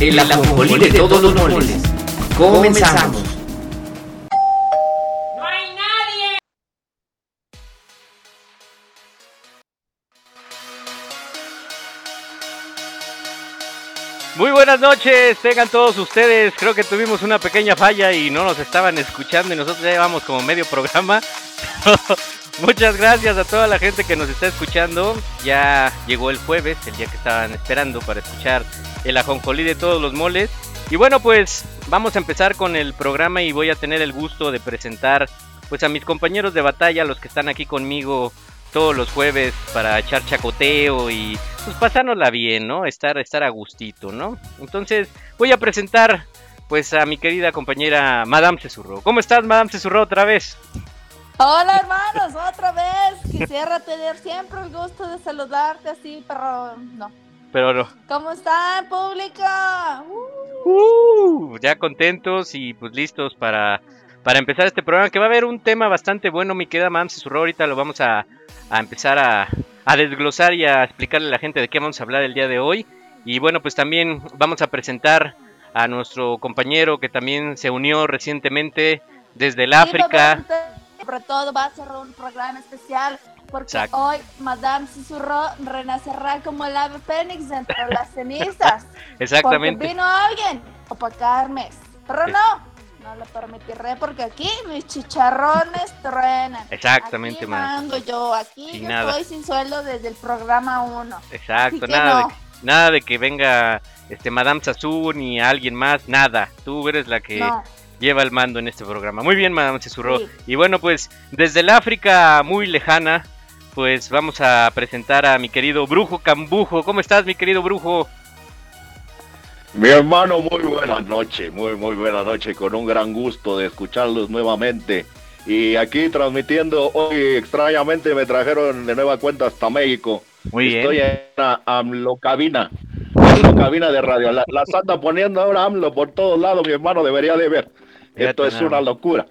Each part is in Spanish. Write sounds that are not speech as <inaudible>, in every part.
el ajonjolí de todos los moles. Comenzamos. Muy buenas noches, tengan todos ustedes. Creo que tuvimos una pequeña falla y no nos estaban escuchando y nosotros ya llevamos como medio programa. <laughs> Muchas gracias a toda la gente que nos está escuchando. Ya llegó el jueves, el día que estaban esperando para escuchar el ajonjolí de todos los moles. Y bueno, pues vamos a empezar con el programa y voy a tener el gusto de presentar pues a mis compañeros de batalla, los que están aquí conmigo todos los jueves para echar chacoteo y pues pasárnosla bien, ¿no? Estar, estar a gustito, ¿no? Entonces voy a presentar pues a mi querida compañera Madame Cesurro. ¿Cómo estás, Madame Cesurro, otra vez? Hola hermanos, otra vez. Quisiera tener siempre el gusto de saludarte así, pero no. Pero no. ¿Cómo están, público? Uh, ya contentos y pues listos para, para empezar este programa que va a haber un tema bastante bueno, mi querida Madame Cesurro. Ahorita lo vamos a, a empezar a, a desglosar y a explicarle a la gente de qué vamos a hablar el día de hoy. Y bueno, pues también vamos a presentar a nuestro compañero que también se unió recientemente desde el África. Sobre todo va a ser un programa especial porque Exacto. hoy Madame Susurro renacerá como el ave fénix entre las cenizas. <laughs> Exactamente. Porque vino alguien a opacarme. Pero no, no lo permitiré porque aquí mis chicharrones <laughs> truenan. Exactamente, Aquí man. mando yo, aquí Sin yo nada. estoy sin sueldo desde el programa 1. <laughs> Exacto, nada, no. de, nada de que venga este Madame Sassou ni alguien más, nada. Tú eres la que No. lleva el mando en este programa. Muy bien, Madame Cesurro. Sí. Y bueno, pues desde el África muy lejana, pues vamos a presentar a mi querido Brujo Cambujo. ¿Cómo estás, mi querido Brujo? Mi hermano, muy buenas noches, muy muy buenas noches, con un gran gusto de escucharlos nuevamente. Y aquí transmitiendo, hoy extrañamente me trajeron de nueva cuenta hasta México. Muy bien. Estoy en la AMLO cabina, AMLO cabina de radio. La, la anda poniendo ahora AMLO por todos lados, mi hermano debería de ver. Esto es una locura.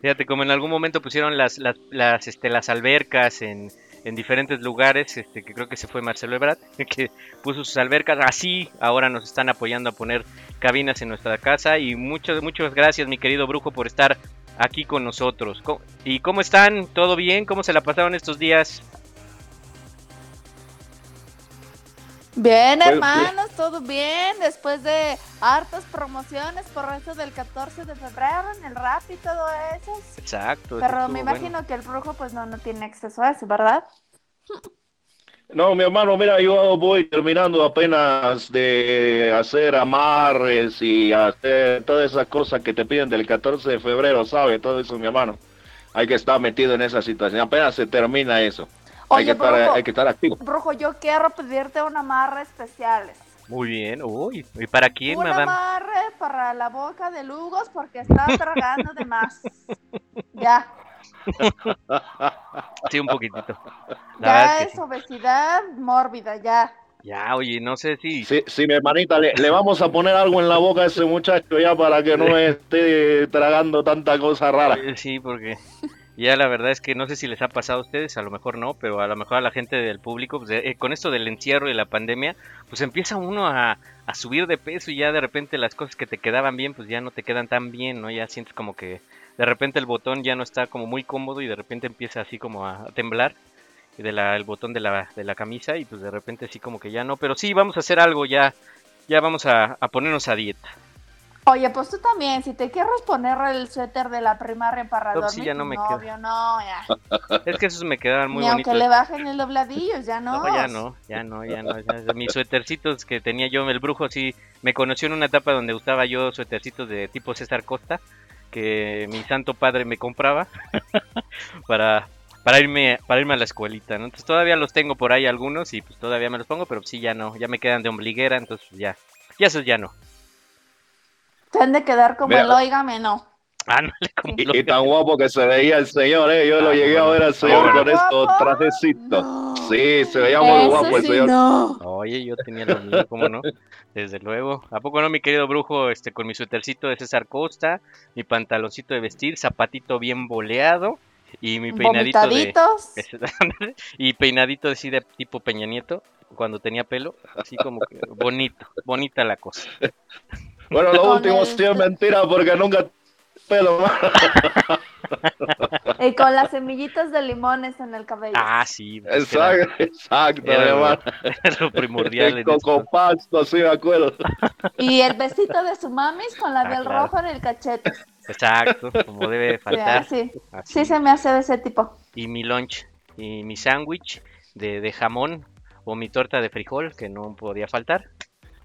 Fíjate, como en algún momento pusieron las, las, este, las albercas en, en diferentes lugares, este, que creo que se fue Marcelo Ebrard, <laughs> que puso sus albercas, así ahora nos están apoyando a poner cabinas en nuestra casa y muchas, muchas gracias mi querido Brujo por estar aquí con nosotros. ¿Y cómo están? ¿Todo bien? ¿Cómo se la pasaron estos días? Bien, Pues, hermanos, todo bien. Después de hartas promociones por eso del 14 de febrero en el rap y todo eso. Exacto. Pero me bueno. imagino que el brujo pues no, no tiene acceso a eso, ¿verdad? No, mi hermano, mira, yo voy terminando apenas de hacer amarres y hacer todas esas cosas que te piden del 14 de febrero, ¿sabes? Todo eso, mi hermano. Hay que estar metido en esa situación. Apenas se termina eso. Hay, Oye, que estar, brujo. hay que estar activo. Brujo, yo quiero pedirte un amarre especiales. Muy bien. Uy, ¿y para quién, un madame? amarre para la boca de Lugos porque está tragando de más. <laughs> Ya, Sí, un poquitito. La ya es que es sí. obesidad mórbida, ya. Ya, oye, no sé si... Sí, sí, mi hermanita, le, le vamos a poner algo en la boca a ese muchacho ya para que no esté tragando tanta cosa rara. Sí, porque ya la verdad es que no sé si les ha pasado a ustedes, a lo mejor no, pero a lo mejor a la gente del público, pues, eh, con esto del encierro y la pandemia, pues empieza uno a, a subir de peso y ya de repente las cosas que te quedaban bien, pues ya no te quedan tan bien, ¿no? Ya sientes como que de repente el botón ya no está como muy cómodo y de repente empieza así como a, temblar de el botón de la, de la camisa y pues de repente así como que ya no, pero sí vamos a hacer algo ya, ya vamos a, a ponernos a dieta. Oye, pues tú también, si te quieres poner el suéter de la primaria para No, pues dormir, sí, ya no me novio, no, ya. <laughs> Es que esos me quedaban muy Ni aunque bonitos. le bajen el dobladillo, ya no. No, ya no, ya no, ya no. ya- mis suétercitos que tenía yo, el brujo sí me conoció en una etapa donde usaba yo suétercitos de tipo César Costa, que mi santo padre me compraba <laughs> para, para irme para irme a la escuelita, ¿no? Entonces todavía los tengo por ahí algunos y pues todavía me los pongo, pero sí ya no, ya me quedan de ombliguera, entonces ya, ya esos ya no. Se han de quedar como Mira. el óigame, no. Ándale, como Sí. lo- Y tan guapo que se veía el señor, ¿eh? Yo lo Ah, llegué a ver al señor con estos trajecitos. No. Sí, se veía muy Eso guapo el sí, señor. no. Oye, yo tenía lo mío, ¿cómo no? Desde luego. ¿A poco no, mi querido brujo? Este, con mi suétercito de César Costa, mi pantaloncito de vestir, zapatito bien boleado y mi peinadito de... Vomitaditos. <laughs> y peinadito así de tipo Peña Nieto, cuando tenía pelo, así como que bonito, bonita la cosa. Bueno, lo último el- sí es mentira porque nunca pelo más. Y con las semillitas de limones en el cabello. Ah, sí, pues, que era- Exacto, exacto, era hermano. <laughs> era lo primordial El cocopasto, sí me acuerdo. Y el besito de su mamis con Ah, labial claro. rojo en el cachete. Exacto, como debe Sí, faltar. así. así. Sí, se me hace de ese tipo. Y mi lunch, y mi sándwich de, de jamón o mi torta de frijol, que no podía faltar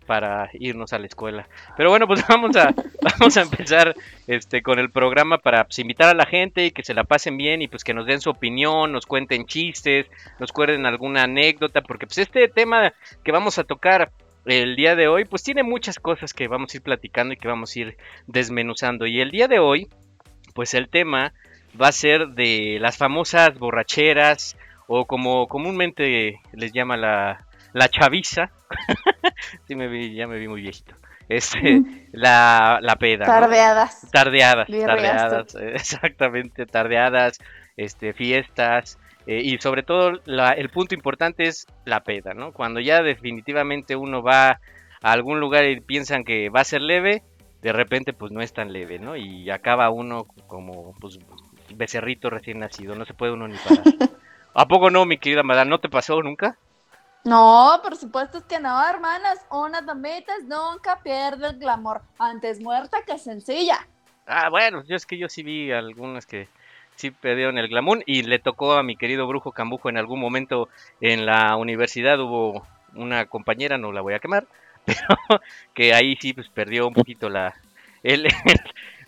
para irnos a la escuela. Pero bueno, pues <laughs> vamos a, vamos a empezar este, con el programa para pues, invitar a la gente y que se la pasen bien y pues que nos den su opinión, nos cuenten chistes, nos cuenten alguna anécdota, porque pues este tema que vamos a tocar el día de hoy, pues tiene muchas cosas que vamos a ir platicando y que vamos a ir desmenuzando. Y el día de hoy, pues el tema va a ser de las famosas borracheras o como comúnmente les llama la, la chaviza. <laughs> sí, me vi, ya me vi muy viejito. Este, la, la peda. ¿no? Tardeadas. Tardeadas, tardeadas, <laughs> exactamente, tardeadas, este, fiestas, eh, y sobre todo la- el punto importante es la peda, ¿no? Cuando ya definitivamente uno va a algún lugar y piensan que va a ser leve, de repente pues no es tan leve, ¿no? Y acaba uno como pues becerrito recién nacido, no se puede uno ni parar. <laughs> ¿A poco no, mi querida madame? ¿No te pasó nunca? No, por supuesto es que no, hermanas. Una damitas nunca pierde el glamour. Antes muerta que sencilla. Ah, bueno, yo es que yo sí vi algunas que sí perdieron el glamour y le tocó a mi querido brujo Cambujo en algún momento en la universidad hubo una compañera, no la voy a quemar, <laughs> pero que ahí sí pues perdió un poquito la el,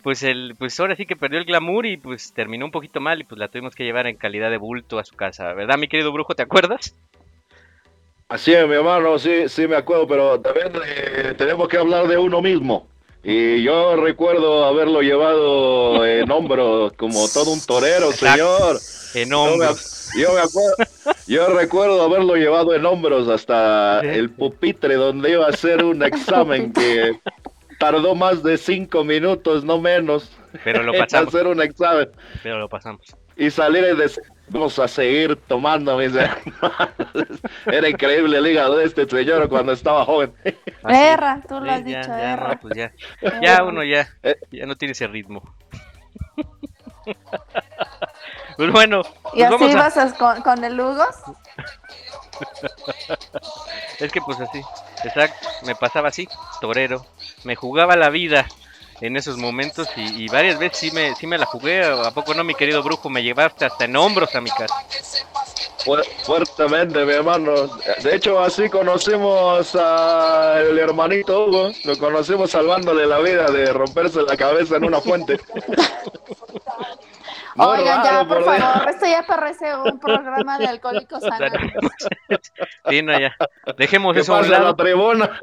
pues el pues ahora sí que perdió el glamour y pues terminó un poquito mal y pues la tuvimos que llevar en calidad de bulto a su casa, ¿verdad, mi querido brujo? ¿Te acuerdas? Así es, mi hermano, sí, sí me acuerdo, pero también eh, tenemos que hablar de uno mismo. Y yo recuerdo haberlo llevado en <laughs> hombros como todo un torero, señor. En Yo me, hombros. yo me acuerdo, yo recuerdo haberlo llevado en hombros hasta el pupitre donde iba a hacer un examen que tardó más de cinco minutos, no menos, Pero lo pasamos, hacer un examen pero lo pasamos. y salir decir, vamos a seguir tomando, mis hermanos. <laughs> Era increíble el hígado de este señor cuando estaba joven. Erra, tú lo has ya, dicho, ya, erra. pues ya, <laughs> ya uno ya, Eh. ya no tiene ese ritmo. <laughs> pues bueno, ¿Y pues así vamos a, vas a- con, con el Hugos? es que pues así, exacto, me pasaba así, torero, me jugaba la vida en esos momentos y, varias veces sí me, sí me la jugué, ¿a poco no, mi querido brujo? Me llevaste hasta en hombros a mi casa. Fu- fuertemente, mi hermano. De hecho, así conocimos al hermanito Hugo. Lo conocimos salvándole la vida de romperse la cabeza en una fuente. <laughs> Oigan, ya, por favor, esto ya parece un programa de alcohólicos <laughs> anónimos. Sí, no, ya, dejemos ¿Qué eso a un la tribuna?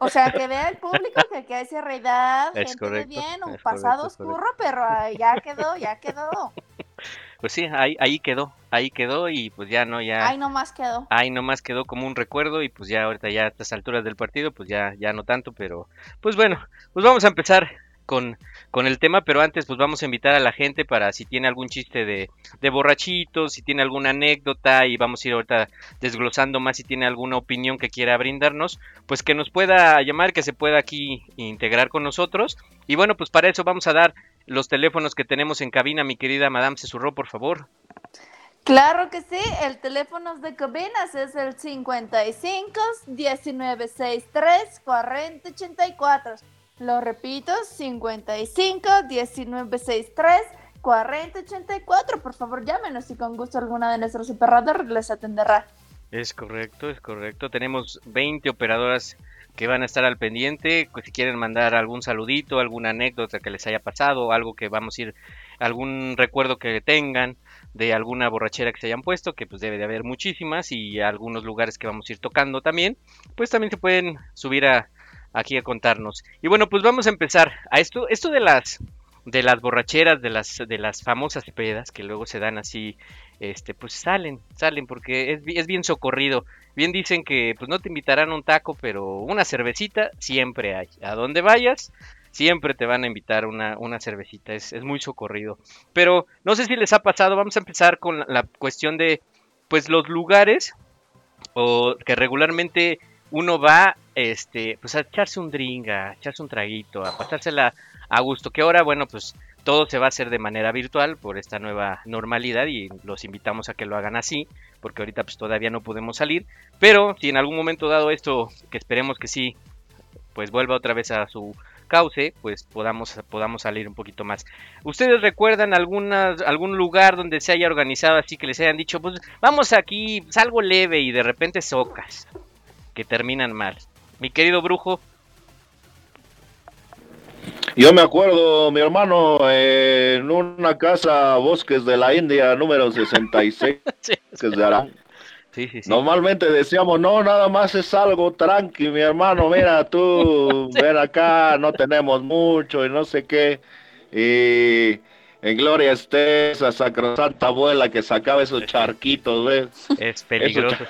O sea, que vea el público que aquí hay realidad, Es gente correcto, de bien, un pasado correcto, es oscuro, pero ah, ya quedó, ya quedó. Pues sí, ahí, ahí quedó, ahí quedó y pues ya no, ya... Ay, nomás quedó. ahí nomás quedó como un recuerdo y pues ya ahorita ya a estas alturas del partido pues ya ya no tanto pero pues bueno pues vamos a empezar con, con el tema pero antes pues vamos a invitar a la gente para si tiene algún chiste de, de borrachitos si tiene alguna anécdota y vamos a ir ahorita desglosando más si tiene alguna opinión que quiera brindarnos pues que nos pueda llamar que se pueda aquí integrar con nosotros y bueno pues para eso vamos a dar los teléfonos que tenemos en cabina mi querida Madame Cesurro por favor Claro que sí, el teléfono de cabinas es el 55 1963 40 84. Lo repito, 55 1963 40 84. Por favor, llámenos y con gusto alguna de nuestros operadores les atenderá. Es correcto, es correcto. Tenemos 20 operadoras que van a estar al pendiente. pues, Si quieren mandar algún saludito, alguna anécdota que les haya pasado, algo que vamos a ir, algún recuerdo que tengan de alguna borrachera que se hayan puesto, que pues debe de haber muchísimas, y algunos lugares que vamos a ir tocando también, pues también se pueden subir a, aquí a contarnos. Y bueno, pues vamos a empezar. A esto, esto de las de las borracheras, de las de las famosas pedas que luego se dan así, este, pues salen, salen porque es, es bien socorrido. Bien dicen que pues no te invitarán un taco, pero una cervecita siempre hay. A donde vayas, siempre te van a invitar una, una cervecita. Es, es muy socorrido. Pero no sé si les ha pasado, vamos a empezar con la, cuestión de pues los lugares o que regularmente uno va este pues a echarse un drink, a echarse un traguito, a pasársela a gusto, que ahora bueno, pues todo se va a hacer de manera virtual por esta nueva normalidad y los invitamos a que lo hagan así, porque ahorita pues todavía no podemos salir, pero si en algún momento dado esto, que esperemos que sí, pues vuelva otra vez a su cauce, pues podamos, podamos salir un poquito más. ¿Ustedes recuerdan alguna, algún lugar donde se haya organizado así que les hayan dicho, pues vamos aquí, es algo leve y de repente socas, que terminan mal? Mi querido brujo, Yo me acuerdo, mi hermano, eh, en una casa Bosques de la India, número 66, <laughs> sí, que es de Arán. sí, sí, sí. Normalmente decíamos, no, nada más es algo tranqui, mi hermano, mira tú, <laughs> ven acá, no tenemos mucho y no sé qué. Y en gloria esté esa sacrosanta abuela que sacaba esos charquitos, ¿ves? es peligroso.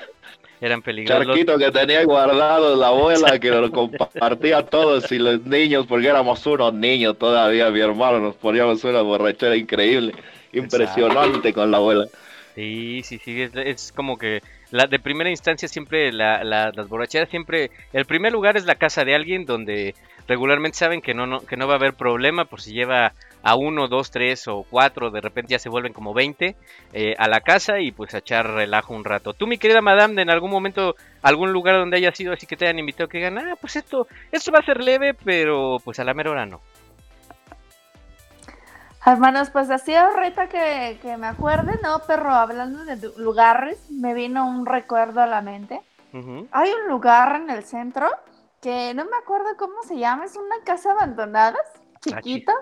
Eran peligrosos. Charquitos que tenía guardados la abuela que lo compartía a todos y los niños, porque éramos unos niños todavía, mi hermano, nos poníamos una borrachera increíble, impresionante con la abuela. Sí, sí, sí, es, es como que la de primera instancia siempre la, la- las borracheras siempre el primer lugar es la casa de alguien donde regularmente saben que no, no que no va a haber problema por si lleva a uno, dos, tres o cuatro, de repente ya se vuelven como 20 eh, a la casa y pues a echar relajo un rato. Tú, mi querida madame, en algún momento algún lugar donde haya sido así que te hayan invitado que digan, ah, pues esto esto va a ser leve, pero pues a la mera hora no. Hermanos, pues así ahorita que, que me acuerde, no, pero hablando de lugares, me vino un recuerdo a la mente. Hay un lugar en el centro que no me acuerdo cómo se llama, es una casa abandonada, chiquita,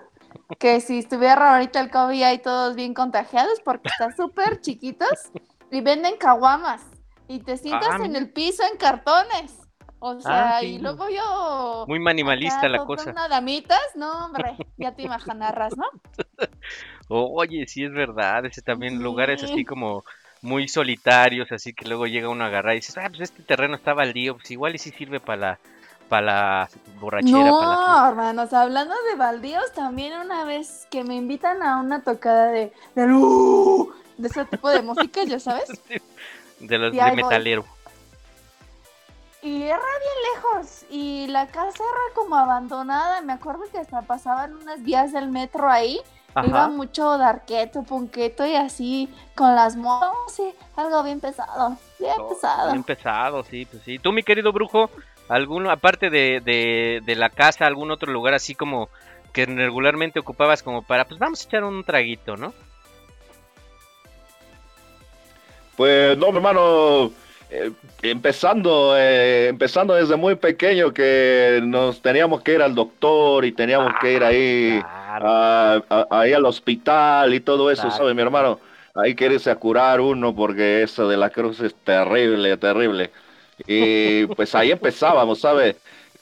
que si estuviera ahorita el COVID hay todos bien contagiados porque está súper chiquitos y venden caguamas y te sientas Ah, en el piso en cartones. O sea, Ah, sí. y luego yo... Muy minimalista acá la cosa. damitas, no, hombre, ya te imaginarás, ¿no? <laughs> Oye, sí es verdad, ese también lugares así Sí. como muy solitarios, así que luego llega uno a agarrar y dices, ah, pues este terreno está baldío, pues igual y sí sirve para la, para la borrachera, para la No, hermanos, hablando de baldíos, también una vez que me invitan a una tocada de, de, ¡uh! de ese tipo de música, ya sabes, <laughs> de los de metalero. y era bien lejos, y la casa era como abandonada, me acuerdo que hasta pasaban unas vías del metro ahí, iba mucho darqueto, punqueto y así, con las motos, sí, algo bien pesado, bien Oh, pesado. Bien pesado, sí, pues sí. Tú, mi querido brujo, alguno, aparte de, de, de la casa, algún otro lugar así como que regularmente ocupabas como para, pues vamos a echar un traguito, ¿no? Pues no, mi hermano, eh, empezando, eh, empezando desde muy pequeño que nos teníamos que ir al doctor y teníamos que ir ahí, Claro. a- a- ahí al hospital y todo eso, Claro. ¿sabe, mi hermano? Hay que irse a curar uno porque eso de la cruz es terrible, terrible. Y pues ahí empezábamos, ¿sabe?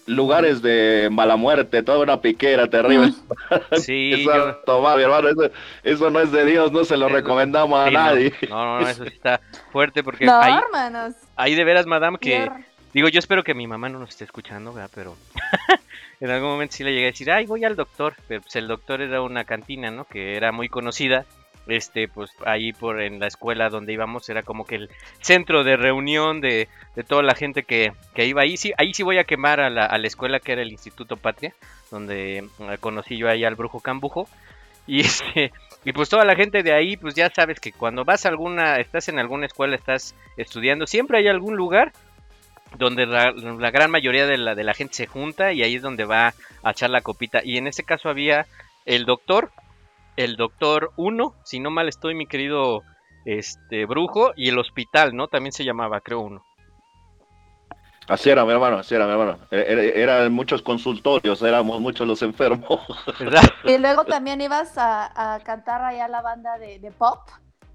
Lugares de mala muerte, toda una piquera terrible. <laughs> Sí, <laughs> Eso, yo- tomar, mi hermano, eso, eso no es de Dios, no se lo Eso- recomendamos a sí, nadie. No, no, no, eso sí está fuerte porque No, ahí, hermanos. ahí de veras, madame, que... Digo, yo espero que mi mamá no nos esté escuchando, ¿verdad? Pero <laughs> en algún momento sí le llegué a decir, ay, voy al doctor. Pero pues el doctor era una cantina, ¿no? Que era muy conocida. Este, pues ahí por en la escuela donde íbamos era como que el centro de reunión de, de toda la gente que, que iba ahí. Sí, ahí sí voy a quemar a la, a la escuela que era el Instituto Patria, donde eh, conocí yo ahí al brujo Cambujo. Y <laughs> este, y pues toda la gente de ahí, pues ya sabes que cuando vas a alguna, estás en alguna escuela, estás estudiando, siempre hay algún lugar donde la, la gran mayoría de la, de la gente se junta y ahí es donde va a echar la copita. Y en este caso había el doctor, el doctor 1, si no mal estoy, mi querido este brujo, y el hospital, ¿no? También se llamaba, creo uno. Así era, mi hermano, así era, mi hermano. E- Era- Eran muchos consultorios, éramos muchos los enfermos. ¿Verdad? Y luego también ibas a, a cantar allá la banda de, de pop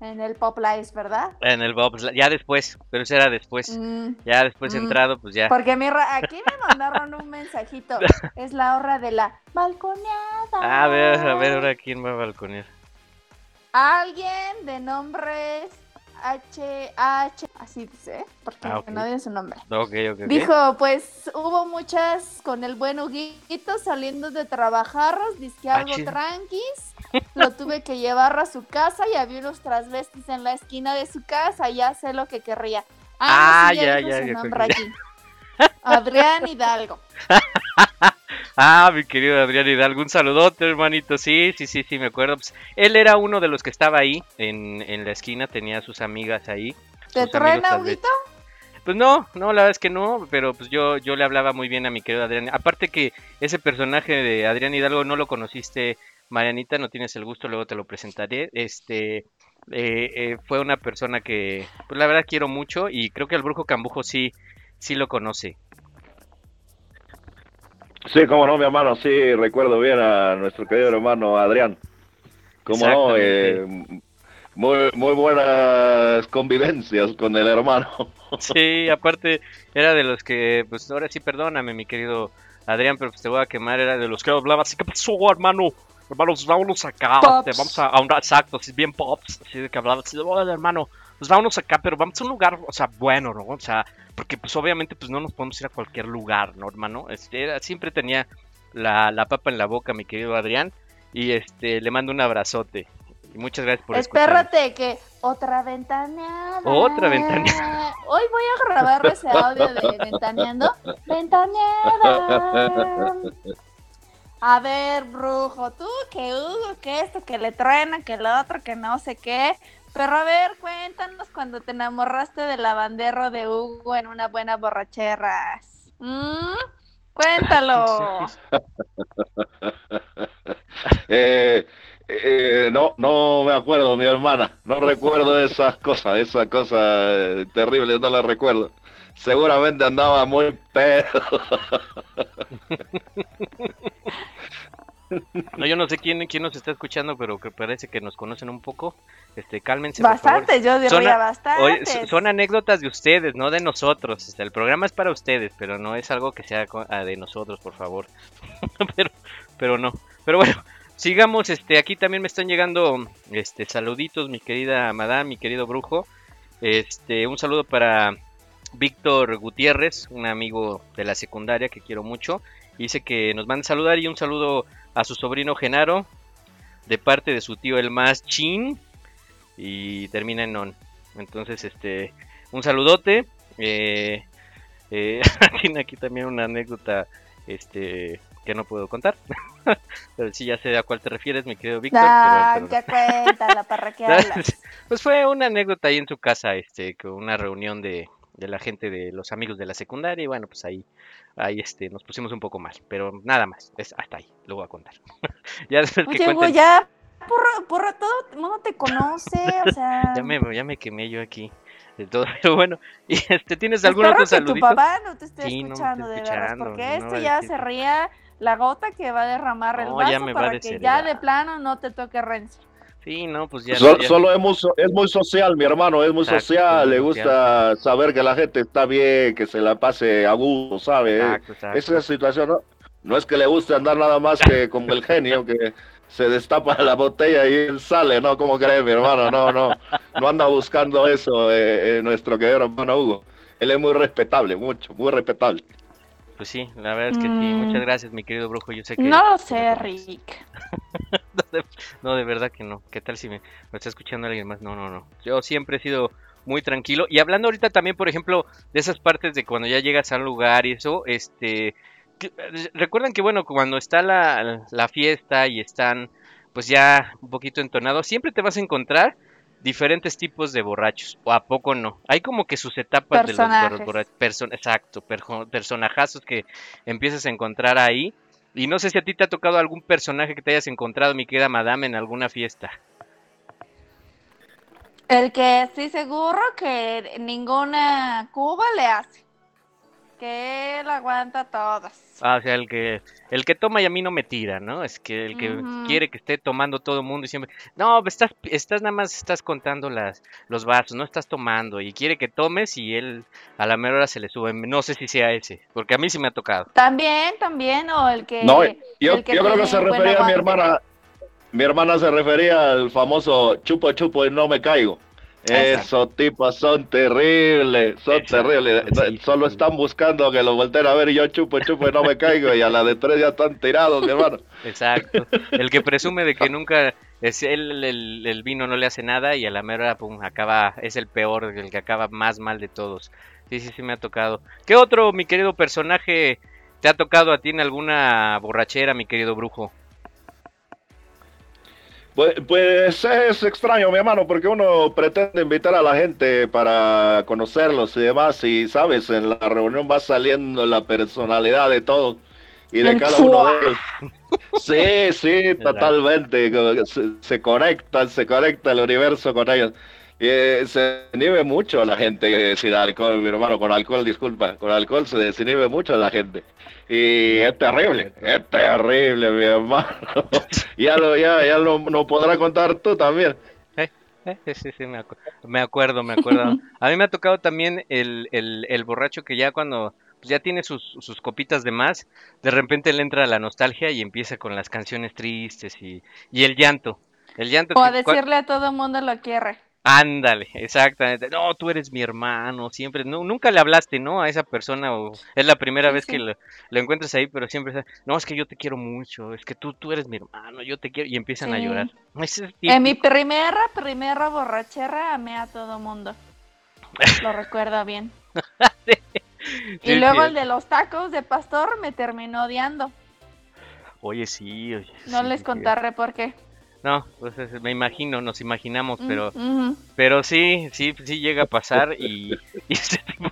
En el Pop Life, ¿verdad? En el Bob's, ya después, pero eso era después. Mm, Ya después Mm. entrado, pues ya. porque mi aquí me <laughs> mandaron un mensajito. <laughs> Es la hora de la balconeada. A ver, a ver ahora quién va a balconear. Alguien de nombres H, H, así dice, porque Ah, no dice su nombre. Ok, ok, ok. Dijo, pues hubo muchas con el buen Huguito saliendo de trabajarros, disque algo tranquis. Lo tuve que llevar a su casa y había unos transvestis en la esquina de su casa. Ya sé lo que querría. Ah, sí, ya, ya, su ya, nombre ya. aquí. Adrián Hidalgo. <laughs> Ah, mi querido Adrián Hidalgo, un saludote, hermanito. Sí, sí, sí, sí, me acuerdo. Pues, él era uno de los que estaba ahí en, en la esquina, tenía sus amigas ahí. ¿Te vez. Huguito? Pues no, no, la verdad es que no, pero pues yo, yo le hablaba muy bien a mi querido Adrián. Aparte que ese personaje de Adrián Hidalgo no lo conociste, Marianita, no tienes el gusto, luego te lo presentaré. Este eh, eh, fue una persona que, pues la verdad quiero mucho y creo que el brujo Cambujo sí, sí lo conoce. Sí, como no, mi hermano, sí, recuerdo bien a nuestro querido hermano Adrián. Como no, eh, muy, muy buenas convivencias con el hermano. <laughs> Sí, aparte era de los que, pues ahora sí perdóname, mi querido Adrián, pero pues te voy a quemar, era de los que hablaba así, ¿qué pasó, hermano? Hermanos, vámonos acá, Pops. te vamos a, a un exacto, así bien pops, así de que hablaba así, "Oye, hermano, pues vámonos acá, pero vamos a un lugar, o sea, bueno, ¿no? O sea, porque pues obviamente pues no nos podemos ir a cualquier lugar, ¿no, hermano? Este, era- siempre tenía la, la papa en la boca, mi querido Adrián, y este, le mando un abrazote. Y muchas gracias por escucharme. Espérate que otra ventaneada. Otra ventaneada. <laughs> Hoy voy a grabar ese audio de ventaneando. <laughs> Ventaneada. A ver, brujo, tú que Hugo, que esto, que le truena, que lo otro, que no sé qué. Pero a ver, cuéntanos cuando te enamoraste del lavandero de Hugo en una buena borrachera. ¿Mm? Cuéntalo. <laughs> Eh, eh, no, no me acuerdo, mi hermana. No recuerdo esas cosas, esas cosas eh, terribles, no las recuerdo. Seguramente andaba muy pedo. <laughs> No, yo no sé quién, quién nos está escuchando, pero que parece que nos conocen un poco. Este, cálmense. Bastante, yo Son diría a- bastante. Son anécdotas de ustedes, no de nosotros. Este, el programa es para ustedes, pero no es algo que sea ah, de nosotros, por favor. <laughs> pero, pero no. Pero bueno, sigamos. Este, aquí también me están llegando, este, saluditos, mi querida madame, mi querido brujo. Este, un saludo para Víctor Gutiérrez, un amigo de la secundaria que quiero mucho. Dice que nos manda saludar y un saludo a su sobrino Genaro, de parte de su tío el más chin, y termina en on. Entonces, este, un saludote. Eh, eh, <laughs> tiene aquí también una anécdota, este, que no puedo contar. <laughs> pero sí, ya sé a cuál te refieres, mi querido Víctor. Ah, pero- pero- ya cuéntala, ¿para qué <laughs> hablas? pues fue una anécdota ahí en su casa, este, con una reunión de, de la gente de los amigos de la secundaria y bueno, pues ahí, ahí este, nos pusimos un poco mal, pero nada más, es hasta ahí, lo voy a contar. <laughs> ya después que Oye, Hugo, cuenten, ya, porro, porro, todo el mundo te conoce, o sea... <laughs> ya me, ya me quemé yo aquí de todo, <laughs> pero bueno, y este, ¿tienes algún espero otro que tu saludito? papá no te esté Sí, no me está escuchando, de verdad, porque no esto ya decir se que- ría la gota que va a derramar el vaso va para que ya de plano no te toque rencio. Sí, no, pues ya, ya- Solo es muy, es muy social, mi hermano, es muy Exacto, social. Le gusta saber que la gente está bien, que se la pase a gusto, ¿sabe? exacto, exacto. Esa situación no, no es que le guste andar nada más que como el genio que se destapa la botella y él sale, ¿no? ¿Cómo cree mi hermano? No, no, no anda buscando eso eh, eh, nuestro querido hermano Hugo. Él es muy respetable, mucho, muy respetable. Pues sí, la verdad es que sí, Mm. muchas gracias, mi querido brujo, yo sé que... No sé. Rick. <laughs> <laughs> No de, no, de verdad que no. ¿Qué tal si me, me está escuchando alguien más? No, no, no. Yo siempre he sido muy tranquilo. Y hablando ahorita también, por ejemplo, de esas partes de cuando ya llegas a un lugar y eso, este... que- recuerdan que, bueno, cuando está la, la fiesta y están, pues ya un poquito entonados, siempre te vas a encontrar diferentes tipos de borrachos. ¿O a poco no? Hay como que sus etapas de los Personajes. borra- borra- person- exacto, personajazos que empiezas a encontrar ahí. Y no sé si a ti te ha tocado algún personaje que te hayas encontrado, mi querida madame, en alguna fiesta. El que estoy seguro que ninguna Cuba le hace. Que él aguanta todas. Ah, o sea, el que, el que toma y a mí no me tira, ¿no? Es que el que quiere que esté tomando todo el mundo y siempre, no, estás, estás nada más, estás contando las, los vasos, no estás tomando y quiere que tomes y él a la mera hora se le sube. No sé si sea ese, porque a mí sí me ha tocado. También, también, o el que... No, yo, yo el que creo que se refería a mi hermana. Mi hermana se refería al famoso chupo chupo y no me caigo. Esos tipos son terribles, son terribles. Solo están buscando que lo volteen a ver y yo chupo chupo y no me caigo y a la de tres ya están tirados, mi hermano. Exacto. El que presume de que nunca es él, el, el vino no le hace nada y a la mera pum, acaba, es el peor, el que acaba más mal de todos. Sí, sí, sí me ha tocado. ¿Qué otro, mi querido personaje, te ha tocado a ti en alguna borrachera, mi querido brujo? Pues, pues es extraño, mi hermano, porque uno pretende invitar a la gente para conocerlos y demás, y sabes, en la reunión va saliendo la personalidad de todos y de cada uno de ellos. Sí, sí, <laughs> totalmente. Se, se conectan, se conecta el universo con ellos. Y eh, se desinhibe mucho la gente sin alcohol, mi hermano, con alcohol, disculpa, con alcohol se desinhibe mucho la gente. Y es terrible, es terrible, mi hermano. <laughs> ya lo, ya, ya lo, lo podrás contar tú también. Eh, sí, sí, sí, me, acu- me acuerdo, me acuerdo. A mí me ha tocado también el, el, el borracho que ya cuando pues, ya tiene sus, sus copitas de más, de repente le entra la nostalgia y empieza con las canciones tristes y, y el llanto. El llanto O a que decirle a todo el mundo lo quiere. Ándale, exactamente. No, tú eres mi hermano, siempre. No, nunca le hablaste, ¿no? A esa persona o es la primera Sí, vez sí. que lo, lo encuentras ahí, pero siempre no, es que yo te quiero mucho, es que tú, tú eres mi hermano, yo te quiero y empiezan a llorar. Es En mi primera, primera borrachera amé a todo mundo. Lo <laughs> recuerdo bien. Y luego el de los tacos de pastor me terminó odiando. Oye, sí, oye, No les contaré por qué. No, pues es- me imagino, nos imaginamos, pero, pero sí, sí, sí llega a pasar y, <laughs> y ese tipo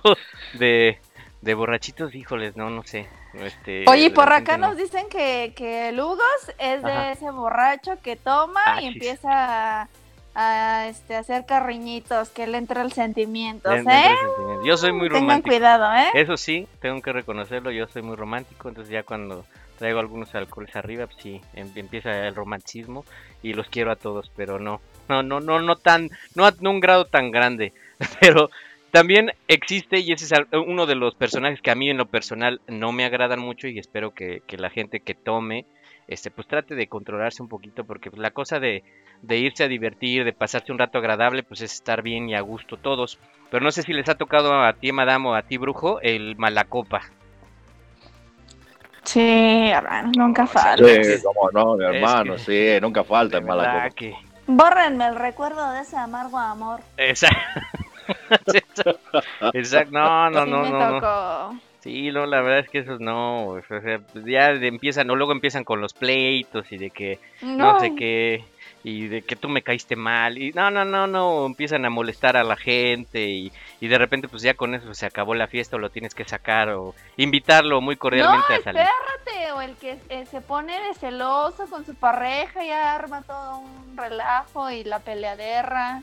de, de borrachitos, híjoles, no, no sé. Este, Oye, por acá no. nos dicen que, que el Hugos es de Ajá. ese borracho que toma Ah, y sí. empieza a, a, este, hacer carriñitos, que le entra el sentimiento, ¿eh? Yo soy muy Tengan romántico. cuidado, ¿eh? Eso sí, tengo que reconocerlo, yo soy muy romántico, entonces ya cuando traigo algunos alcoholes arriba, pues sí, em- empieza el romanticismo y los quiero a todos, pero no, no, no, no, no tan, no a un grado tan grande, <laughs> pero también existe y ese es uno de los personajes que a mí en lo personal no me agradan mucho y espero que, que la gente que tome, este, pues trate de controlarse un poquito porque pues, la cosa de, de irse a divertir, de pasarse un rato agradable, pues es estar bien y a gusto todos. Pero no sé si les ha tocado a ti, madame, o a ti, brujo, el malacopa. Sí, hermano, nunca falta. Sí, cómo no, mi Es hermano, que- sí, nunca falta en mala verdad copa. que... Bórrenme el recuerdo de ese amargo amor. Exacto. <laughs> Exacto. No, no, Sí no, no. Sí, no, la verdad es que esos no. O sea, ya empiezan, o luego empiezan con los pleitos y de que no, No, sé qué, y de que tú me caíste mal, y no, no, no, no, empiezan a molestar a la gente, y, y de repente pues ya con eso se acabó la fiesta, o lo tienes que sacar, o invitarlo muy cordialmente no, a salir. espérate, o el que eh, se pone de celoso con su pareja y arma todo un relajo y la peleadera.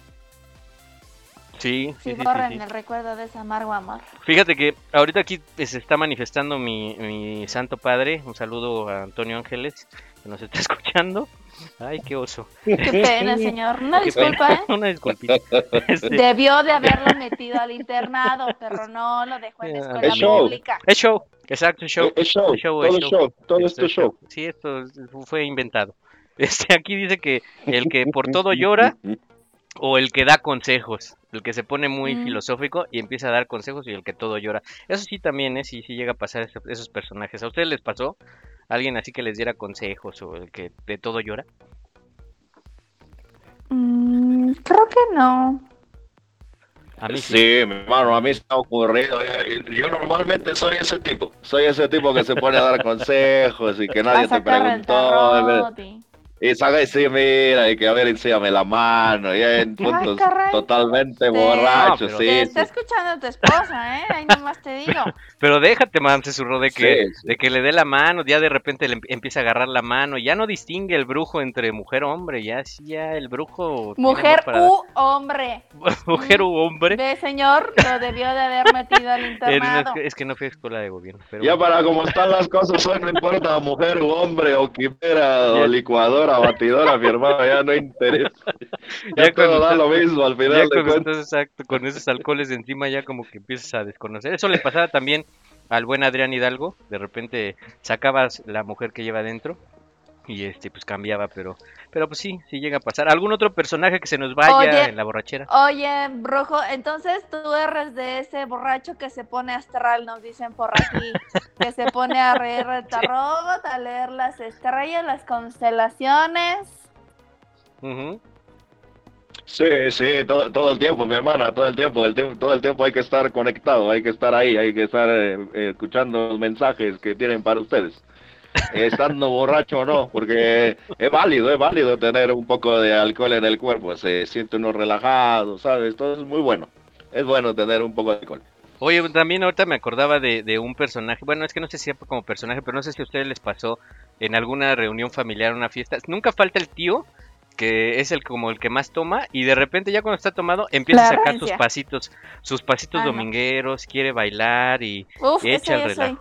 Sí, sí, Sí, sí, sí, sí. el recuerdo de ese amargo amor. Fíjate que ahorita aquí eh, se está manifestando mi, mi santo padre. Un saludo a Antonio Ángeles, que nos está <laughs> escuchando. Ay, qué oso. Qué pena, <laughs> señor. Una Qué disculpa, ¿eh? <laughs> Una disculpita. Este, Debió de haberlo metido al internado, pero no lo dejó en la Es escuela show. pública. es show, exacto, es show. Es show, Es show, todo es es show. show, todo Esto es show. Sí, esto es- fue inventado. Este, aquí dice que el que por todo llora o el que da consejos, el que se pone muy Mm. filosófico y empieza a dar consejos y el que todo llora. Eso sí también, ¿eh? Sí, sí llega a pasar eso- esos personajes. ¿A ustedes les pasó? ¿Alguien así que les diera consejos o el que de todo llora? Mm, creo que no. A mí sí. Sí, mi hermano, a mí se me ha ocurrido. eh, Yo normalmente soy ese tipo. Soy ese tipo que se pone a dar consejos y que nadie a te preguntó. Y- y saca y sí, mira, y que a ver, enséñame la mano, ya en <laughs> puntos totalmente Sí. borrachos, No, pero- sí, Te sí. está escuchando tu esposa, ¿eh? Ahí nomás te digo. <laughs> Pero déjate, mam, se surró de que, Sí, sí. de que le dé la mano, ya de repente le em- empieza a agarrar la mano, ya no distingue el brujo entre mujer o hombre, ya sí, ya el brujo. Mujer para- u <laughs> hombre. mujer u hombre. Ve, señor, lo debió de haber metido al internado. es, que, es que no fui a escuela de gobierno. Pero Ya para como están las cosas hoy, no importa mujer o hombre o quimera o Ya. licuadora, batidora, mi hermano, ya no interesa. <laughs> Ya, Ya todo da lo mismo al Ya final de cuando estás exacto, con esos alcoholes de encima ya como que empiezas a desconocer. Eso le pasaba también al buen Adrián Hidalgo. De repente sacabas la mujer que lleva adentro y este pues cambiaba, pero pero pues sí, sí llega a pasar. ¿Algún otro personaje que se nos vaya Oye. en la borrachera? Oye, brujo, entonces tú eres de ese borracho que se pone astral, nos dicen por aquí, <laughs> que se pone a reír el tarot, a leer las estrellas, las constelaciones. Ujú. Sí, sí, todo, todo el tiempo, mi hermana, todo el tiempo, el tiempo, todo el tiempo hay que estar conectado, hay que estar ahí, hay que estar eh, escuchando los mensajes que tienen para ustedes. Estando borracho o no, porque es válido, es válido tener un poco de alcohol en el cuerpo, se siente uno relajado, ¿sabes? Todo es muy bueno. Es bueno tener un poco de alcohol. Oye, también ahorita me acordaba de, de un personaje, bueno, es que no sé si como personaje, pero no sé si a ustedes les pasó en alguna reunión familiar, una fiesta. Nunca falta el tío que es el como el que más toma y de repente ya cuando está tomado empieza a sacar sus pasitos, sus pasitos Ah, no. domingueros, quiere bailar y Uf, Echa el soy.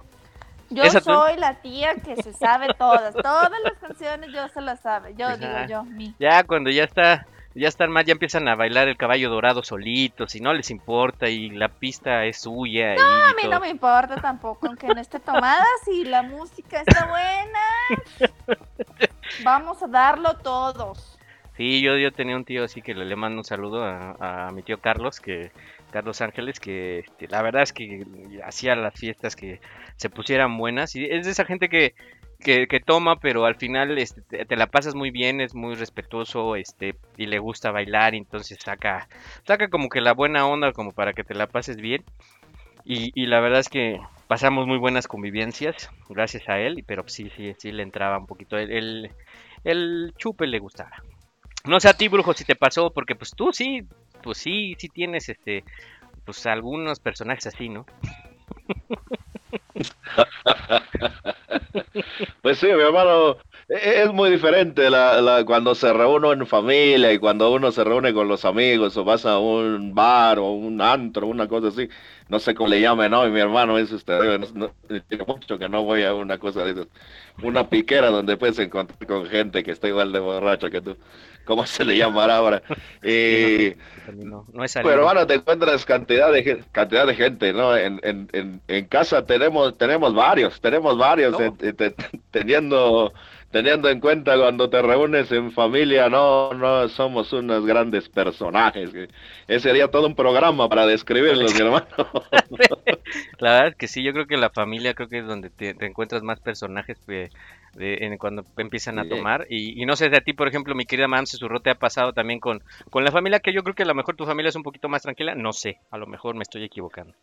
Yo ¿Esa tú? soy la tía que se sabe todas, <laughs> todas las canciones yo se las sabe. Yo Ajá. digo yo, mi. ya cuando ya está ya están mal, ya empiezan a bailar el caballo dorado solitos y no les importa y la pista es suya. y A mí todo. no me importa tampoco, aunque no esté tomada, si la música está buena. <laughs> Vamos a darlo todos. Sí, yo, yo tenía un tío así que le, le mando un saludo a, a mi tío Carlos, que Carlos Ángeles, que este, la verdad es que hacía las fiestas que se pusieran buenas. Y es de esa gente que, que, toma, pero al final este, te, la pasas muy bien, es muy respetuoso este, y le gusta bailar, entonces saca, saca como que la buena onda como para que te la pases bien. Y, y la verdad es que pasamos muy buenas convivencias gracias a él, pero sí, sí, sí le entraba un poquito. El, el chupe le gustaba. No sé a ti, brujo, si te pasó, porque pues tú sí, pues sí, sí tienes este, pues algunos personajes así, ¿no? <laughs> Pues sí, mi hermano, es muy diferente la, la- cuando se reúne en familia y cuando uno se reúne con los amigos o vas a un bar o un antro, una cosa así, no sé cómo le llamen, ¿no? Y mi hermano es usted, no, tiene mucho que no voy a una cosa de esas, una piquera donde puedes encontrar con gente que está igual de borracha que tú, ¿cómo se le llamará ahora? <laughs> Y... También no, no es salido. Pero hermano, te encuentras cantidad de cantidad de gente, ¿no? En, en, en, en casa tenemos tenemos varios, tenemos varios, eh, te- teniendo teniendo en cuenta cuando te reúnes en familia, no no somos unos grandes personajes. Ese sería todo un programa para describirlos, mi <laughs> hermano. La verdad es que sí, yo creo que la familia creo que es donde te, te encuentras más personajes que de- en- cuando empiezan a Sí. tomar. Y, y no sé, de a ti, por ejemplo, mi querida Mam Susurro, ¿te ha pasado también con, con la familia? Que yo creo que a lo mejor tu familia es un poquito más tranquila. No sé, a lo mejor me estoy equivocando.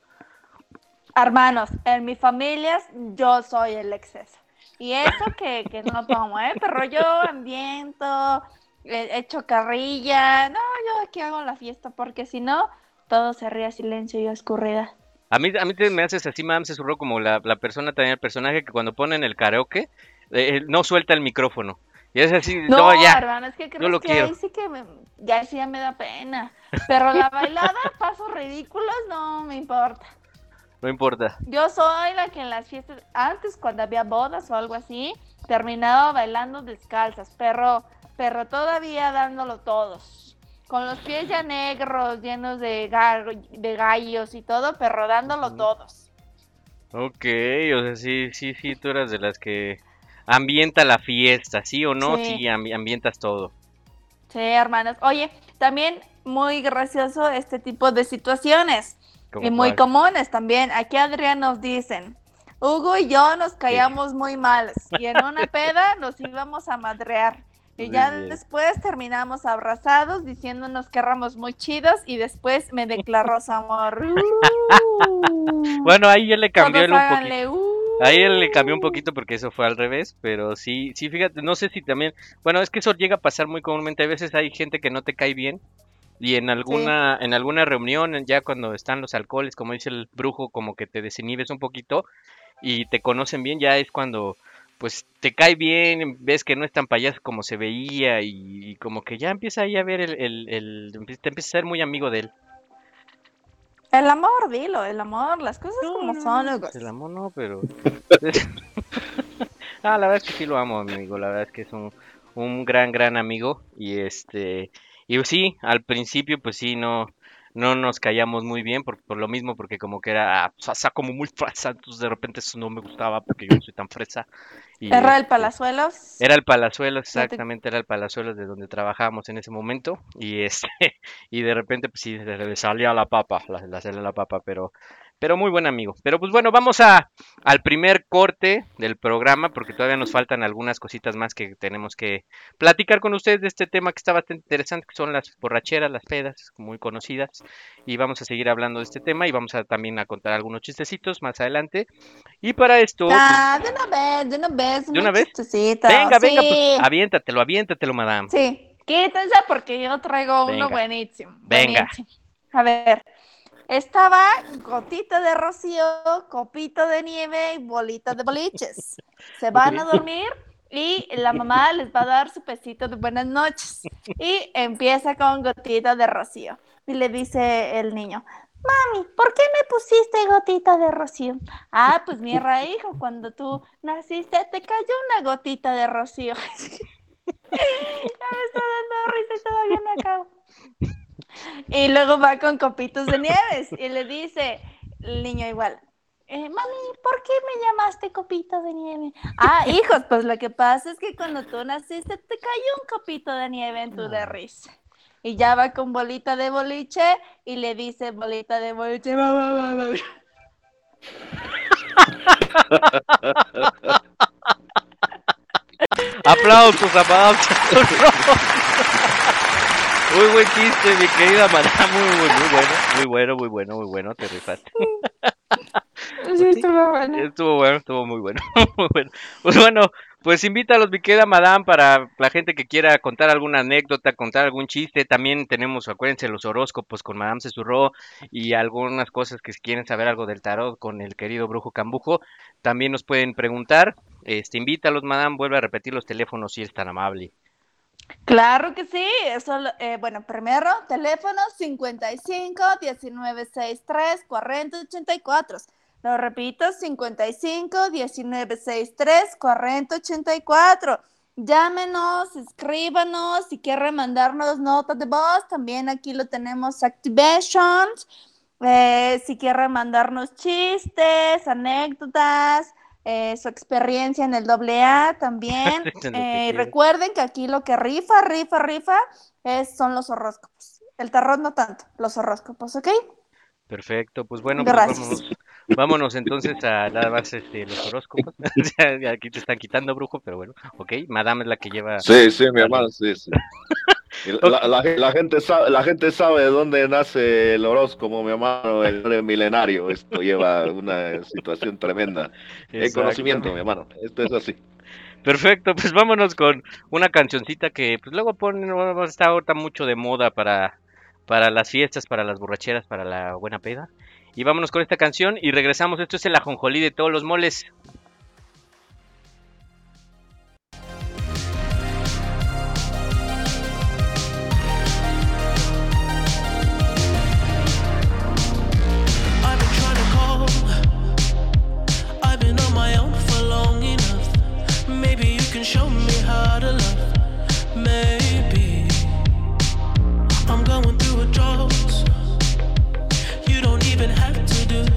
Hermanos, en mi familia yo soy el exceso. Y eso que, que no tomo, ¿eh? Pero yo ambiento, he hecho carrilla. No, yo aquí hago la fiesta porque si no, todo se ríe a silencio y oscuridad. A mí, a mí te me haces así, Mam Susurro, como la, la persona también, el personaje que cuando ponen el karaoke, eh, no suelta el micrófono. Y es así, no, No, ya. hermano, es que creo lo que quiero. ahí sí que me, ya sí ya me da pena. Pero la bailada, <laughs> pasos ridículos, no me importa. No importa. Yo soy la que en las fiestas, antes cuando había bodas o algo así, terminaba bailando descalzas, pero, pero todavía dándolo todos. Con los pies ya negros, llenos de, gallos y todo, pero dándolo todos. Ok, o sea, sí, sí, sí, tú eras de las que ambienta la fiesta, ¿sí o no? Sí. Sí, ambi- ambientas todo. Sí, hermanos. Oye, también muy gracioso este tipo de situaciones. Como Y muy cuál. comunes también. Aquí Adrián nos dicen, Hugo y yo nos caíamos muy mal y en una <laughs> peda nos íbamos a madrear. Y Muy ya bien. después terminamos abrazados diciéndonos que éramos muy chidos y después me declaró su amor. Uh. <laughs> <laughs> Bueno, ahí ya le cambió él un háganle, poquito. uh. Ahí él le cambió un poquito porque eso fue al revés, pero sí, sí, fíjate, no sé si también, bueno, es que eso llega a pasar muy comúnmente, a veces hay gente que no te cae bien y en alguna, en alguna reunión, ya cuando están los alcoholes, como dice el brujo, como que te desinhibes un poquito y te conocen bien, ya es cuando pues te cae bien, ves que no es tan payaso como se veía y, y como que ya empieza ahí a ver el, el, el- te empieza a ser muy amigo de él. El amor, dilo, el amor, las cosas como son. Hugo. El amor no, pero... <laughs> ah, la verdad es que sí lo amo, amigo. La verdad es que es un, un gran, gran amigo. Y este... Y sí, al principio pues sí, no... No nos callamos muy bien por, por lo mismo, porque como que era, o sea, como muy <laughs> fresa, entonces de repente eso no me gustaba porque yo no soy tan fresa. Y, Erra el este, Palazuelos. Era el Palazuelos, te- exactamente, era el Palazuelos de donde trabajábamos en ese momento. Y este, <laughs> y de repente, pues sí, se le salía la papa, la, la salía la papa, pero, pero muy buen amigo. Pero pues bueno, vamos a, al primer corte del programa, porque todavía nos faltan algunas cositas más que tenemos que platicar con ustedes de este tema que está bastante interesante, que son las borracheras, las pedas, muy conocidas. Y vamos a seguir hablando de este tema y vamos a también a contar algunos chistecitos más adelante. Y para esto, pues, Ah, de una vez, de una vez. ¿De una vez? chistecito, venga, venga, sí. pues aviéntatelo, aviéntatelo, madame. Sí, quítense porque yo traigo Venga. uno buenísimo. Venga. buenísimo. A ver, estaba gotita de rocío, copito de nieve y bolita de boliches. Se van a dormir y la mamá les va a dar su pesito de buenas noches. Y empieza con gotita de rocío. Y le dice el niño, Mami, ¿por qué me pusiste gotita de rocío? Ah, pues mira, hijo, cuando tú naciste te cayó una gotita de rocío. <laughs> ya me está dando risa y todavía no acabo. Y luego va con copitos de nieves y le dice el niño igual. eh, mami, ¿por qué me llamaste copito de nieve? Ah, hijos, pues lo que pasa es que cuando tú naciste te cayó un copito de nieve en tu de risa. Y ya va con bolita de boliche y le dice bolita de boliche. "Va, va, va, va". <laughs> Aplausos, aplausos. <laughs> Muy buen chiste, mi querida madame. Muy, muy, muy bueno, muy bueno, muy bueno, muy bueno. Te rifaste. Sí, <laughs> estuvo bueno. Estuvo bueno, estuvo muy bueno. <laughs> muy bueno. Pues bueno, pues invítalos, mi querida madame, para la gente que quiera contar alguna anécdota, contar algún chiste. También tenemos, acuérdense, los horóscopos con Madame Cesurró y algunas cosas que si quieren saber algo del tarot con el querido Brujo Cambujo, también nos pueden preguntar. Este, invítalos, madame, vuelve a repetir los teléfonos si es tan amable. Claro que sí. Eso, eh, bueno, primero, teléfono 55 19 63 40 84. Lo repito, 55 19 63 40 84. Llámenos, escríbanos, si quieren mandarnos notas de voz, también aquí lo tenemos Activations. Eh, si quieren mandarnos chistes, anécdotas, eh, su experiencia en el AA también. <laughs> Eh, recuerden que aquí lo que rifa, rifa, rifa es, son los horóscopos. El tarot no tanto, los horóscopos, ¿ok? Perfecto, pues bueno, pues vámonos, vámonos entonces a nada más este, los horóscopos. <laughs> <laughs> Aquí te están quitando, brujo, pero bueno, ok. Madame es la que lleva. Sí, sí, mi hermano, sí, sí. La, la- la gente sabe, la gente sabe de dónde nace el horóscopo, mi hermano, el milenario. Esto lleva una situación tremenda. El conocimiento, mi hermano. Esto es así. Perfecto, pues vámonos con una cancioncita que pues luego ponen, está ahorita mucho de moda para, para las fiestas, para las borracheras, para la buena peda. Y vámonos con esta canción y regresamos. Esto es el ajonjolí de todos los moles.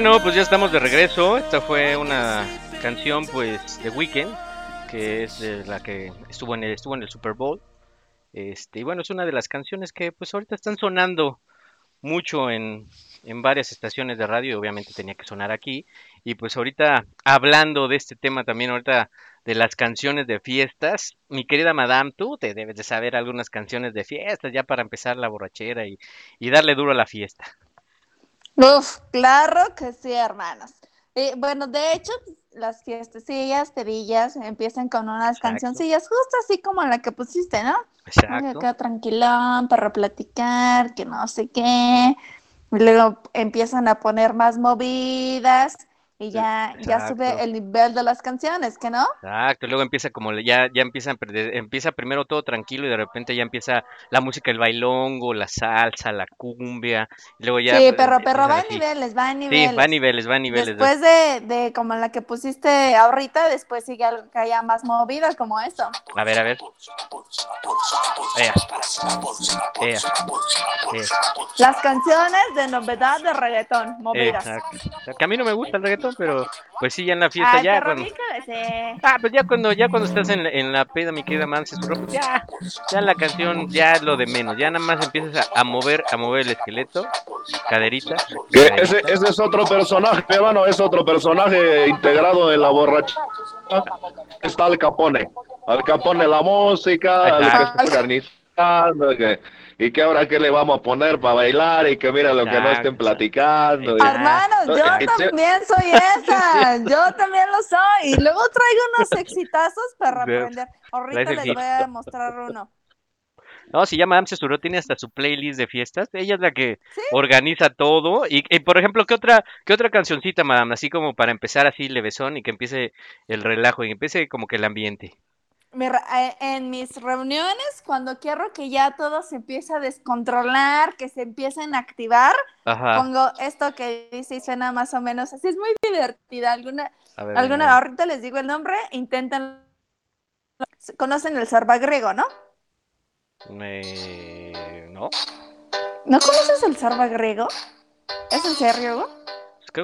Bueno, pues ya estamos de regreso. Esta fue una canción pues de Weekend, que es de la que estuvo en el, estuvo en el Super Bowl. Este, y bueno, es una de las canciones que pues ahorita están sonando mucho en, en varias estaciones de radio obviamente tenía que sonar aquí. Y pues ahorita hablando de este tema también ahorita de las canciones de fiestas, mi querida Madame, tú te debes de saber algunas canciones de fiestas ya para empezar la borrachera y, y darle duro a la fiesta. Uf, claro que sí, hermanos. Eh, bueno, de hecho, las fiestecillas, terillas, empiezan con unas Exacto. cancioncillas, justo así como la que pusiste, ¿no? Exacto. Acá tranquilón, para platicar, que no sé qué. Luego empiezan a poner más movidas y ya, ya sube el nivel de las canciones, ¿que no? Exacto, luego empieza como ya, ya empieza, empieza primero todo tranquilo y de repente ya empieza la música, el bailongo, la salsa, la cumbia, y luego ya sí, pero, pero empiezan va a niveles, va a Sí, niveles. va a niveles, va a niveles. Después de, de como la que pusiste ahorita, después sigue algo que haya más movidas como esto. A ver, a ver. Ea. Ea. Ea. Las canciones de novedad de reggaetón, movidas. Exacto. Que a mí no me gusta el reggaetón, pero pues sí, ya en la fiesta, ya cuando... sí. Ah, pues ya cuando, ya cuando estás en, la- en la peda, mi querida Manse, pues ya, ya la canción, ya es lo de menos, ya nada más empiezas a, a mover, a mover el esqueleto, caderita. Ese, ese es otro personaje, hermano, es otro personaje integrado en la borrachera. Está Al Capone. Al Capone la música, el que está organizando, que- y que ahora qué le vamos a poner para bailar y que mira lo que no estén platicando. y-. Hermanos, yo también soy <laughs> esa, <laughs> yo también lo soy. Y luego traigo unos exitazos para De- aprender. Ahorita les voy a mostrar uno. No, si llama Madame Cesuro, tiene hasta su playlist de fiestas. Ella es la que organiza todo. Y, y, por ejemplo, ¿qué otra, ¿qué otra cancioncita, Madame? Así como para empezar así levesón y que empiece el relajo y empiece como que el ambiente. Eh, en mis reuniones, cuando quiero que ya todo se empiece a descontrolar, que se empiecen a activar, Ajá. pongo esto que dice y suena más o menos así. Es muy divertida. Alguna, ver, alguna, ahorita les digo el nombre, intenten. Conocen el zarba griego, ¿no? Eh, no, ¿No conoces el zarba griego? ¿Es en serio? Hugo?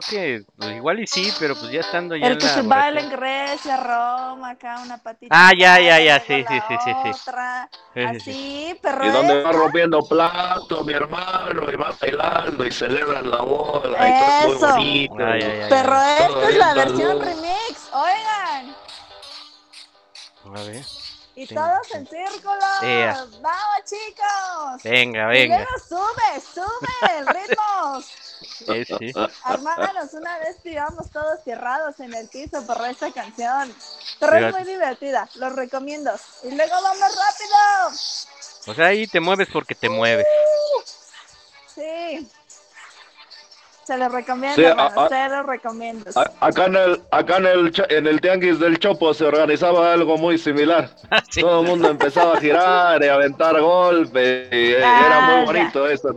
Creo que pues, igual y sí, pero pues ya estando ya El en que la se baila en. Grecia, Roma, acá una patita. Ah, ya, ya, ya, sí, sí, sí, sí, sí. otra, Sí, sí, sí. Así, pero Y donde va rompiendo platos, mi hermano, y va bailando y celebran la boda, y todo es Eso. muy bonito. Ay, ay, ay, pero ay. esta Todo es la versión salud. remix, oigan. A ver. Y Sí, todos en círculo. Ea. Vamos, chicos. Venga, Y venga. luego sube, sube el sí. Una vez íbamos todos cerrados en el piso por esta canción. Pero es muy divertida, los recomiendo. Y luego vamos rápido. O sea, ahí te mueves porque te mueves. Sí. Se los recomiendo, Sí, a- hermanos, a- se los recomiendo. A- Acá en el, acá en el, cha- en el tianguis del Chopo se organizaba algo muy similar. <laughs> Sí. Todo el mundo empezaba a girar y a aventar golpes. y Ah, era muy ya. bonito eso.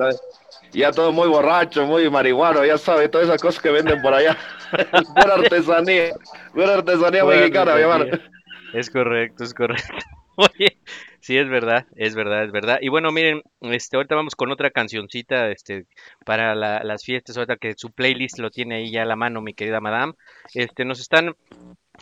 Ya todo muy borracho, muy marihuano, ya sabe, todas esas cosas que venden por allá. <laughs> Buena artesanía, buena artesanía Buena mexicana, mi hermano. Es correcto, es correcto. <laughs> Oye, sí, es verdad, es verdad, es verdad. Y bueno, miren, este, ahorita vamos con otra cancioncita, este, para la- las fiestas, ahorita que su playlist lo tiene ahí ya a la mano, mi querida madame. Este, nos están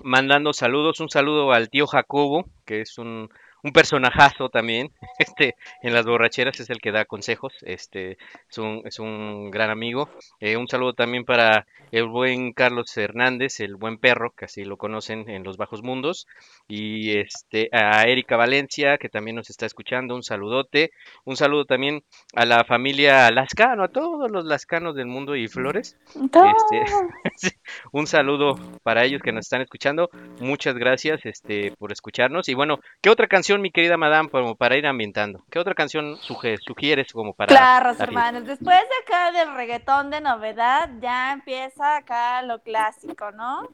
mandando saludos, un saludo al tío Jacobo, que es un, un personajazo también, <laughs> este, en las borracheras es el que da consejos, este, es un, es un gran amigo. Eh, un saludo también para el buen Carlos Hernández, el buen perro, que así lo conocen en los bajos mundos, y este, a Erika Valencia, que también nos está escuchando, un saludote, un saludo también a la familia Lascano, a todos los lascanos del mundo y flores. Este, <laughs> un saludo para ellos que nos están escuchando. Muchas gracias este, por escucharnos. Y bueno, ¿qué otra canción, mi querida madame, como para ir ambientando? ¿Qué otra canción sugieres como para Claro, hermanos. Después de acá del reggaetón de novedad, ya empieza acá lo clásico, ¿no?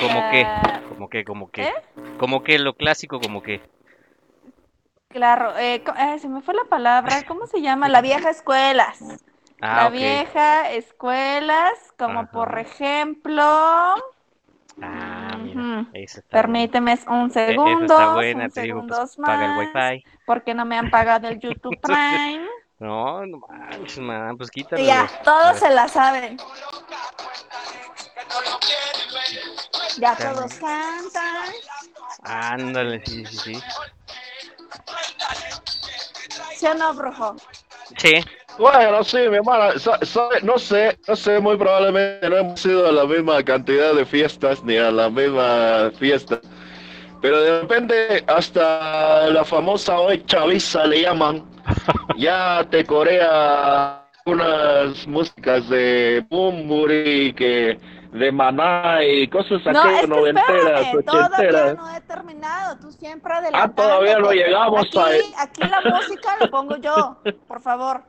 ¿Cómo qué? Ah, ¿Cómo qué? ¿Cómo qué? ¿eh? ¿Cómo qué? Lo clásico, como qué? Claro, eh, eh, se me fue la palabra. ¿Cómo se llama? La vieja escuelas. Ah, la vieja escuelas, como Ajá. por ejemplo. Ah, mira, está. Permíteme un E- segundo, está buena, un te digo, pues, segundos paga el más, wifi. porque no me han pagado el <laughs> YouTube Prime. No, no manches, madame, pues quítalo. ya, todos se la saben. Ya Está todos cantan. Ándale, sí, sí, sí. ¿Sí o no, brujo? Sí, Bueno, sí, mi hermana, no sé, no sé, muy probablemente no hemos ido a la misma cantidad de fiestas ni a la misma fiesta. Pero de repente hasta la famosa hoy chaviza le llaman, <laughs> ya te corea unas músicas de Bumburi, que de Maná y cosas No, que noventeras, espérame, todavía ochenteras. no he terminado. Tú siempre adelantando. todavía no llegamos aquí, a- Aquí la música la pongo yo, por favor.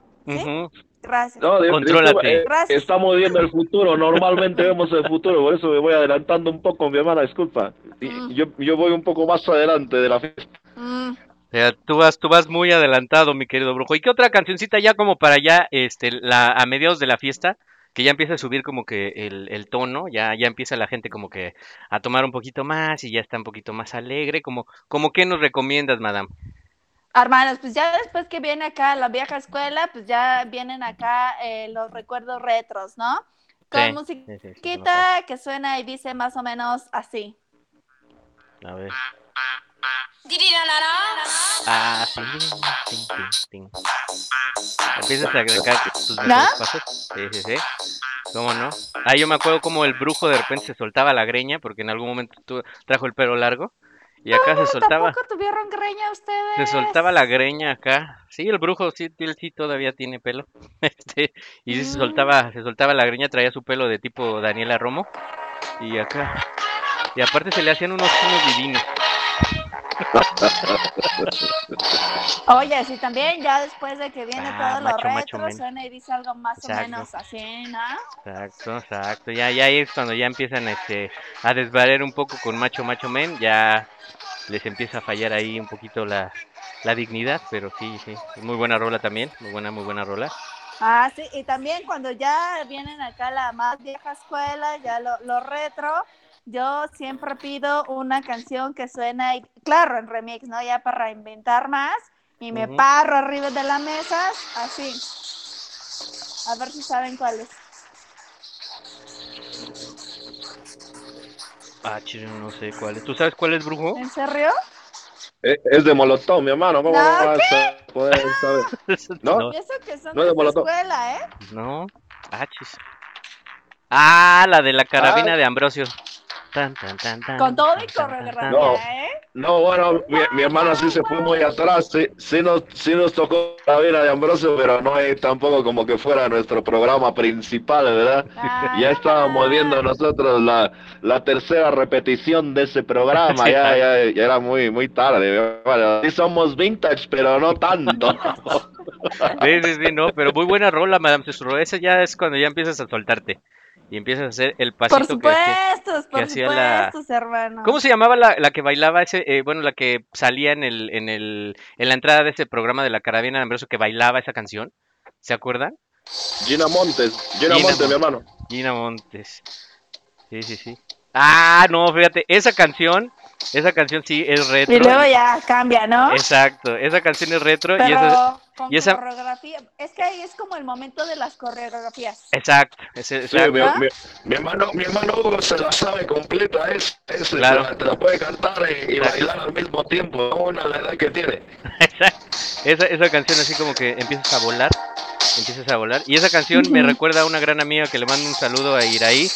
Gracias. No, de- Contrólate. eh, Gracias. estamos viendo el futuro, normalmente vemos el futuro, por eso me voy adelantando un poco, mi hermana, disculpa. Y- Mm. Yo, yo voy un poco más adelante de la fiesta. Mm, O sea, tú vas, tú vas muy adelantado, mi querido brujo. ¿Y qué otra cancioncita ya como para ya, este, la, a mediados de la fiesta, que ya empieza a subir como que el, el tono, ya, ya empieza la gente como que a tomar un poquito más y ya está un poquito más alegre, como, como qué nos recomiendas, madame? Hermanos, pues ya después que viene acá la vieja escuela, pues ya vienen acá eh, los recuerdos retros, ¿no? Con Sí, musiquita sí, sí, mejor. que suena y dice más o menos así. A ver. Ah, sí. Ting, ting, ting. Empiezas a agregar tus mejores ¿No? pasos. Sí, sí, sí. ¿Cómo no? Ah, yo me acuerdo como el brujo de repente se soltaba la greña, porque en algún momento tu- trajo el pelo largo. Y acá se soltaba, ¿Tampoco tuvieron greña ustedes? se soltaba la greña acá. Sí, el brujo sí, él sí todavía tiene pelo. <laughs> Este, y sí se Mm. soltaba, se soltaba la greña, traía su pelo de tipo Daniela Romo. Y acá. Y aparte se le hacían unos unos divinos. <laughs> Oye, sí, también ya después de que viene Ah, todo lo macho, macho, retro, suena y dice algo más Exacto. o menos así, ¿no? Exacto, exacto. Ya, ya es cuando ya empiezan este, a desvariar un poco con Macho Macho Men, ya les empieza a fallar ahí un poquito la, la dignidad, pero sí, sí. Muy buena rola también, muy buena, muy buena rola. Ah, sí, y también cuando ya vienen acá la más vieja escuela, ya lo, lo retro, yo siempre pido una canción que suena, y, claro, en remix, ¿no? Ya para reinventar más, y me Ujú. paro arriba de la mesa, así. A ver si saben cuál es. Ah, chile, no sé cuál es. ¿Tú sabes cuál es, brujo? ¿En serio? Eh, Es de Molotov, mi hermano, ¿cómo No, vas a poder saber? <laughs> ¿No? No, eso que son No es de de Molotov. escuela, ¿eh? no. Ah, chis. Ah, la de la carabina Ah. de Ambrosio. Tan, tan, tan, tan, Con todo tan, coreografía, No. ¿eh? No, bueno, mi, mi hermano sí se fue muy atrás, sí, sí nos, sí nos tocó la vida de Ambrosio, pero no es tampoco como que fuera nuestro programa principal, ¿verdad? Ah, Ya estábamos viendo nosotros la, la tercera repetición de ese programa, ya, ya, ya era muy, muy tarde. Bueno, sí somos vintage, pero no tanto. Sí, sí, sí, no, pero muy buena rola, Madame Tesoro. Esa ya es cuando ya empiezas a soltarte y empiezas a hacer el Por pasito que hacía. supuesto, por hacía la- supuesto, hermano. ¿Cómo se llamaba la, la que bailaba ese, eh, bueno, la que salía en el, en el, en la entrada de ese programa de la carabina de Ambrosio que bailaba esa canción? ¿Se acuerdan? Gina Montes, Gina, Gina Montes, mi hermano. Gina Montes. Sí, sí, sí. Ah, no, fíjate, esa canción, esa canción sí es retro. Y luego ya cambia, ¿no? Exacto, esa canción es retro y esa... con y esa- coreografía. Es que ahí es como el momento de las coreografías. Exacto, ese- Sí, exacto. mi, mi- mi hermano, mi hermano Hugo se la sabe completa, es, es Claro. te, la, te la puede cantar y, bailar al mismo tiempo, aún a la edad que tiene. esa, esa canción así como que empiezas a volar, empiezas a volar. Y esa canción me recuerda a una gran amiga que le mando un saludo a Iraí,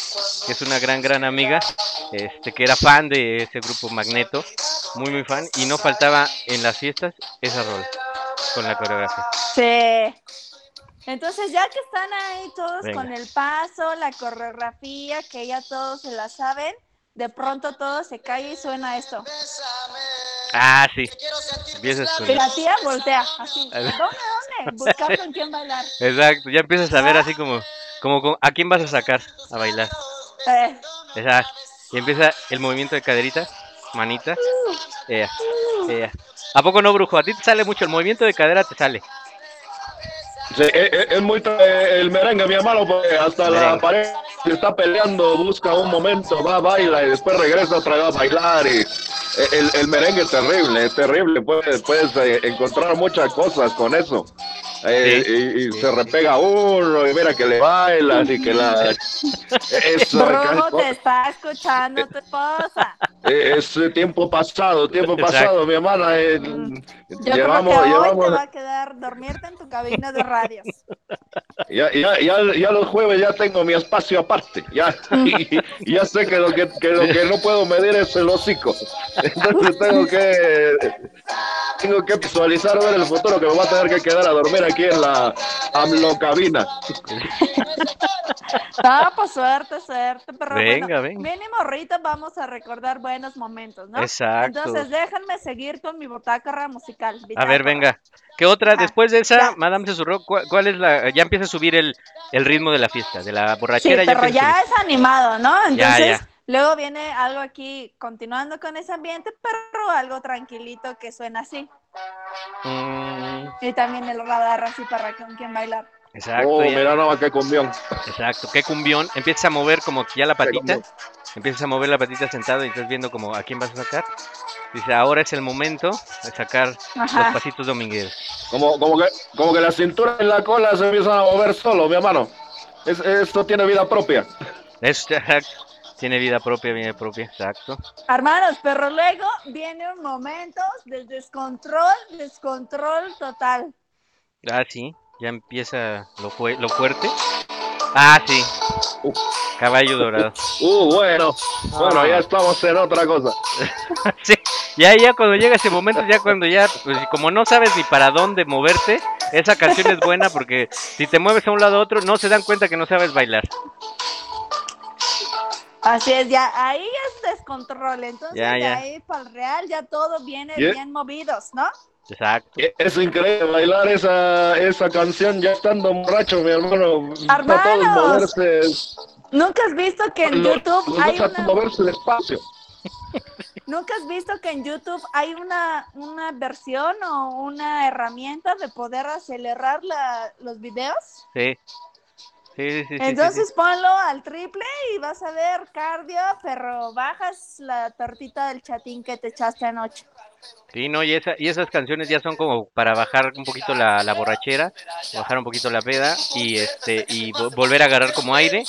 que es una gran, gran amiga, este, que era fan de ese grupo Magneto, muy, muy fan, y no faltaba en las fiestas esa rol con la coreografía. Sí. Entonces, ya que están ahí todos Venga. con el paso, la coreografía, que ya todos se la saben, de pronto todo se cae y suena esto. Ah, sí. Empiezas con... Y la tía voltea, así. <laughs> ¿Dónde, dónde? Buscar con quién bailar. Exacto, ya empiezas a ver así como, como, con- a quién vas a sacar a bailar. Eh, Exacto. Y empieza el movimiento de caderita, manita. Ea, ea. ¿A poco no, brujo? A ti te sale mucho, el movimiento de cadera te sale. Sí, es, es- es muy el merengue, mi hermano, porque hasta la pared se está peleando, busca un momento, va, baila y después regresa otra vez a bailar. Y eh, el, el merengue es terrible, es terrible, puedes, puedes eh, encontrar muchas cosas con eso. Eh, Sí, y y sí, se repega uno y mira que le bailan y que la... <laughs> Es, Brujo, te está escuchando tu esposa. Es tiempo pasado, tiempo Exacto. pasado, mi hermana. eh, Yo llevamos, creo que hoy llevamos, te va a quedar dormirte en tu cabina de radios. Ya, ya, ya, ya los jueves ya tengo mi espacio aparte. Ya, y, <laughs> y ya sé que lo que, que lo que no puedo medir es el hocico. <laughs> Entonces tengo que tengo que visualizar ver el futuro que me va a tener que quedar a dormir aquí en la AMLO cabina. No, <laughs> pues suerte, suerte, pero Venga, bueno, venga. mínimo ahorita vamos a recordar buenos momentos, ¿no? Exacto. Entonces déjenme seguir con mi botácara musical. A ver, venga. ¿Qué otra? Ah, Después de esa, ya. Madame Susurró, ¿cuál, cuál es la...? Ya empieza a subir el, el ritmo de la fiesta, de la Sí, borrachera. ya pero ya es animado, ¿no? Ya, Entonces, ya. luego viene algo aquí, continuando con ese ambiente, pero algo tranquilito que suena así. Mm, Y también el radar así para con quien bailar. Exacto, Oh, ya. mira nomás qué cumbión. Exacto, qué cumbión. Empiezas a mover como que ya la patita. Empiezas a mover la patita sentado y estás viendo como a quién vas a sacar. Dice, ahora es el momento de sacar los pasitos domingueros. Como, como que como que la cintura y la cola se empiezan a mover solo, mi hermano. Es- esto tiene vida propia. Es, <laughs> tiene vida propia, vida propia, exacto. Hermanos, pero luego vienen momentos de descontrol, descontrol total. Ah, sí, ya empieza lo, fue, lo fuerte. Ah, sí. Caballo dorado. Uh, bueno. Bueno, Ah. ya estamos en otra cosa. <laughs> Sí, ya, ya cuando llega ese momento, ya cuando ya, pues como no sabes ni para dónde moverte, esa canción es buena porque si te mueves a un lado a otro, no se dan cuenta que no sabes bailar. Así es, ya ahí es descontrol. Entonces, Ya, de ya. ahí para el real ya todo viene bien movidos, ¿no? Exacto. E- Es increíble bailar esa, esa canción ya estando borracho, mi hermano. Para todos Hermanos, moverse. ¿Nunca has visto que en lo- YouTube los hay una... moverse despacio. <laughs> ¿Nunca has visto que en YouTube hay una, una versión o una herramienta de poder acelerar la, los videos? Sí. Sí, sí, sí, sí, sí, Entonces ponlo al triple y vas a ver cardio, pero bajas la tortita del chatín que te echaste anoche. Sí, no, y, esa, y esas canciones ya son como para bajar un poquito la, la borrachera, bajar un poquito la peda y este y vo- volver a agarrar como aire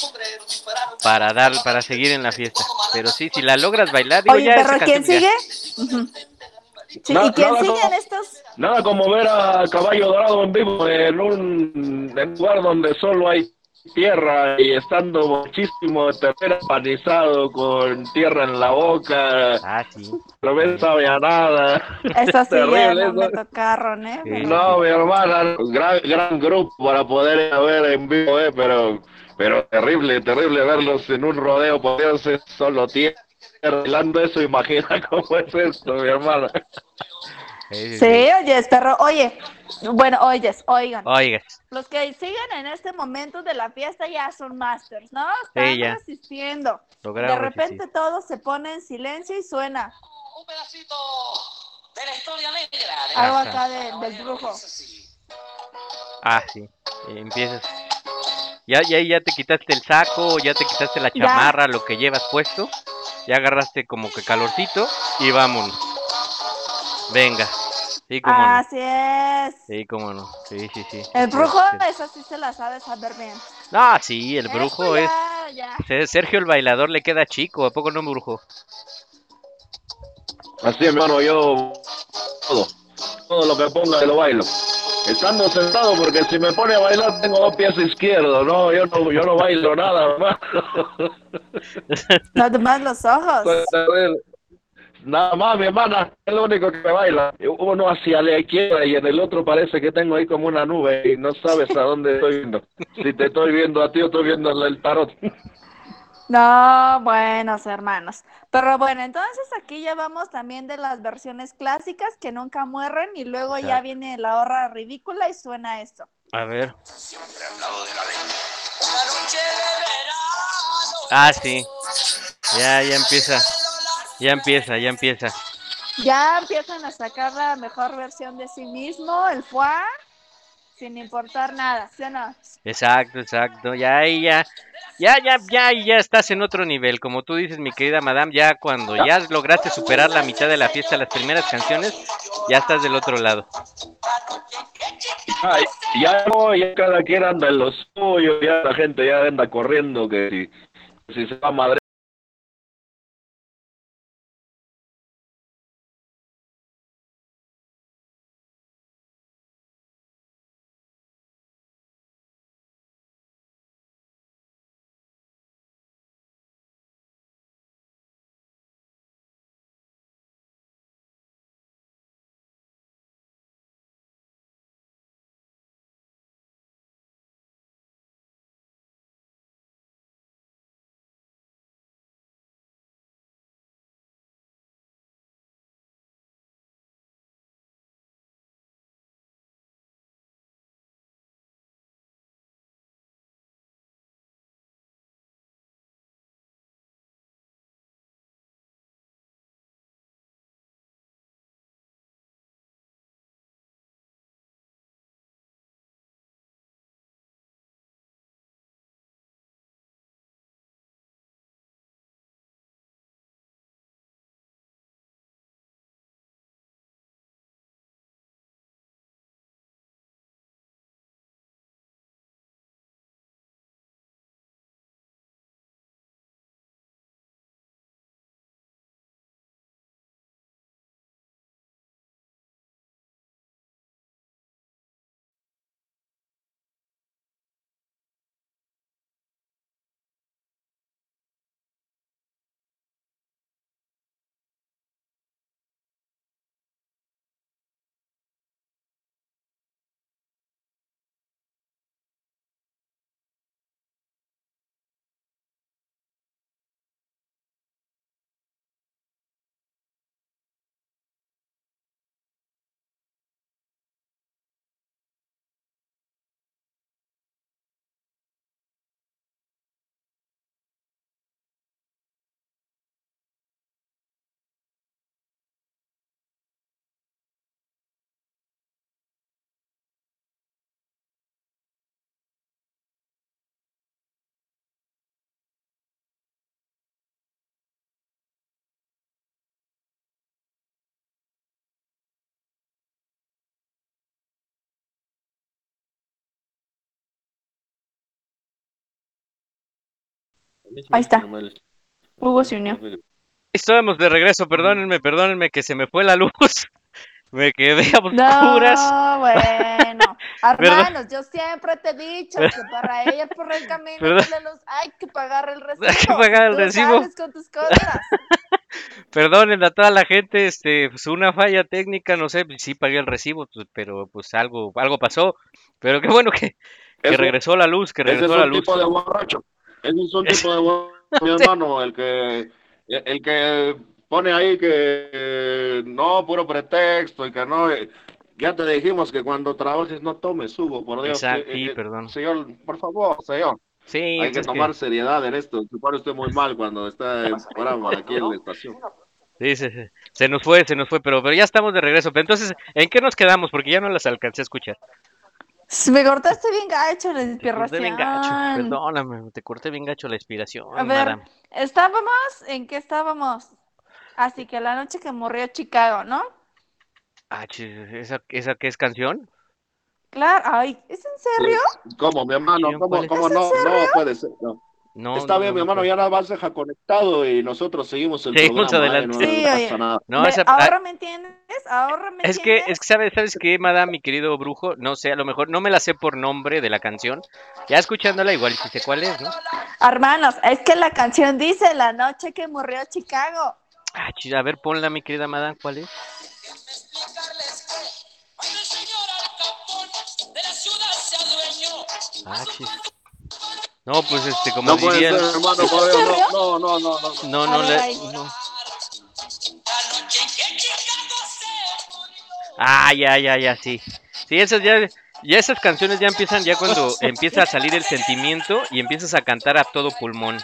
para dar para seguir en la fiesta. Pero sí, si la logras bailar, digo, Oye, ya esa pero ¿quién sigue? Sí, ¿Y quién nada sigue como- en estos? Nada como ver a Caballo Dorado en vivo en un, en un lugar donde solo hay tierra y estando muchísimo de tercera panizado con tierra en la boca, Ah, sí. no me sabe a nada. Eso <laughs> sí, ya Terrible no me eso. tocaron, ¿eh? Sí. No, mi hermana, gran, gran grupo para poder ver en vivo, eh, pero, pero terrible, terrible verlos en un rodeo, poniéndose solo tierra, bailando eso, imagina <laughs> cómo es esto, mi hermana. Sí, sí, oyes, perro. Oye, bueno, oyes, oigan. Oigas, Los que siguen en este momento de la fiesta ya son masters, ¿no? Están Sí, ya. resistiendo. lograron De repente resistir. todo se pone en silencio y suena Un pedacito de la historia negra. de algo Ajá. acá de- del brujo. Ah, sí. Y empiezas. Ya, ya, ya te quitaste el saco, ya te quitaste la Ya. chamarra, lo que llevas puesto. Ya agarraste como que calorcito y vámonos. Venga. Sí, cómo no. Así es. Sí, cómo no. Sí, sí, sí. El brujo, Este, esa sí se la sabe saber bien. Ah, sí, el brujo Esto es. ya, ya. Se- Sergio el bailador le queda chico, ¿a poco no, brujo? Así, hermano, yo todo, todo lo que ponga lo bailo. Estando sentado, porque si me pone a bailar tengo dos pies izquierdos, no, yo no, yo no bailo nada, hermano. No te más los ojos. Nada más, mi hermana, es lo único que me baila. Uno hacia la izquierda y en el otro parece que tengo ahí como una nube y no sabes a dónde estoy viendo. Si te estoy viendo a ti o estoy viendo el tarot. No, buenos hermanos. Pero bueno, entonces aquí ya vamos también de las versiones clásicas que nunca mueren y luego ya viene la horra ridícula y suena esto. A ver. Ah, sí. Ya, ya empieza. Ya empieza, ya empieza. Ya empiezan a sacar la mejor versión de sí mismo, el fuá, sin importar nada, ¿sí o no? Exacto, exacto. Ya, ahí ya. Ya, ya, ya, y ya estás en otro nivel. Como tú dices, mi querida madame, ya cuando ya lograste superar la mitad de la fiesta, las primeras canciones, ya estás del otro lado. Ay, ya no, ya cada quien anda en lo suyo, ya la gente ya anda corriendo que si, si se va a madre. Ahí está. Hugo se unió. Estamos de regreso, perdónenme, perdónenme que se me fue la luz. <laughs> Me quedé a oscuras. No, bueno. <laughs> Hermanos, yo siempre te he dicho que para ella por el camino de la luz hay que pagar el recibo. <laughs> Hay que pagar el Tú recibo. con tus cosas. Perdonen a toda la gente, este, pues una falla técnica, no sé, sí pagué el recibo, pues, pero pues algo, algo pasó. Pero qué bueno que, regresó la luz, que Ese es regresó la un luz. tipo de borracho. Ese es un tipo de <laughs> mi hermano, el que, el que pone ahí que eh, no, puro pretexto y que no. eh, Ya te dijimos que cuando trabajes no tomes, Hugo, por Dios. Exacto, Eh, sí, eh, perdón. Señor, por favor, señor. Sí, Hay que tomar seriedad en esto. Se pone usted muy mal cuando está en programa aquí en la estación. sí, se, se- se nos fue, se nos fue, pero, pero ya estamos de regreso. Pero entonces, ¿en qué nos quedamos? Porque ya no las alcancé a escuchar. Me cortaste bien gacho la Te corté bien gacho. inspiración. Perdóname, te corté bien gacho la inspiración, A ver, madame. estábamos, ¿en qué estábamos? Así que la noche que murió Chicago, ¿no? Ah, ¿esa, ¿esa qué es canción? Claro, ay, ¿es en serio? ¿Cómo, mi hermano? ¿Cómo, cómo ¿Es en no? No puede ser. no. No, Está no, bien, mi no, hermano, no. ya nada más deja conectado y nosotros seguimos el Seguimos programa. ¿eh? adelante. No, Sí, pasa nada. No, esa- ah, ¿Ahora me entiendes? ¿Ahora me Es que, entiendes? es que sabes, sabes qué, madame, mi querido brujo, no sé, a lo mejor no me la sé por nombre de la canción. Ya escuchándola igual sí sé cuál es, ¿no? Hermanos, es que la canción dice la noche que murió Chicago. Ah, a ver, ponla, mi querida madame, ¿cuál es? Ah, chis. No, pues este, como No puede diría ser, el- hermano, no, no, no, no. No, no, ver, le... no. Ah, ya, ya, ya, sí. Sí, esas ya, ya esas canciones ya empiezan ya cuando empieza a salir el sentimiento y empiezas a cantar a todo pulmón.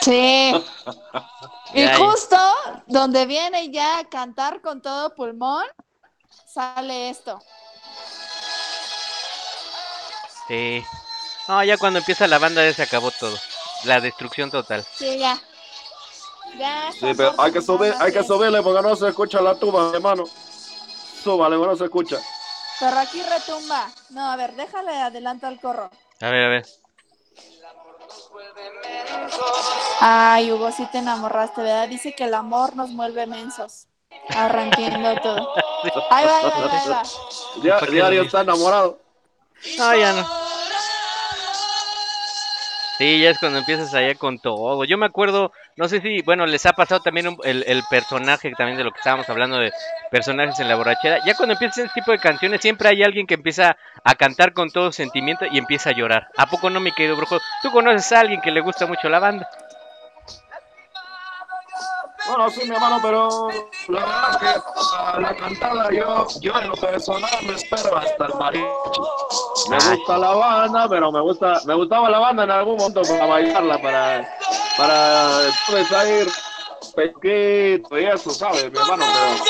Sí. <laughs> y justo donde viene ya a cantar con todo pulmón, sale esto. Sí. No, ya cuando empieza la banda ya se acabó todo. La destrucción total. Sí, ya. Ya Sí, pero hay que su subir, hay que subirle porque no se escucha la tuba, hermano. Súbale, porque no se escucha. Pero aquí retumba. No, a ver, déjale adelanto al corro. A ver, a ver. Ay, Hugo, sí te enamoraste, ¿verdad? Dice que el amor nos vuelve mensos. Ahora entiendo todo. <laughs> Ahí va, ahí va, ahí va, ahí va. Ya, ¿Por qué diario está enamorado. No, ya no. Sí, ya es cuando empiezas allá con todo. Yo me acuerdo, no sé si, bueno, les ha pasado también un- el, el personaje también de lo que estábamos hablando de personajes en la borrachera. Ya cuando empiezan ese tipo de canciones, siempre hay alguien que empieza a cantar con todo sentimiento y empieza a llorar. ¿A poco no, mi querido brujo? ¿Tú conoces a alguien que le gusta mucho la banda? Bueno, sí, mi hermano, pero la verdad es que para la cantada yo, yo en lo personal me espero hasta el mariachi. Me gusta la banda, pero me gusta, me gustaba la banda en algún momento para bailarla, para, para después ir pesquito y eso, ¿sabes, mi hermano? Pero,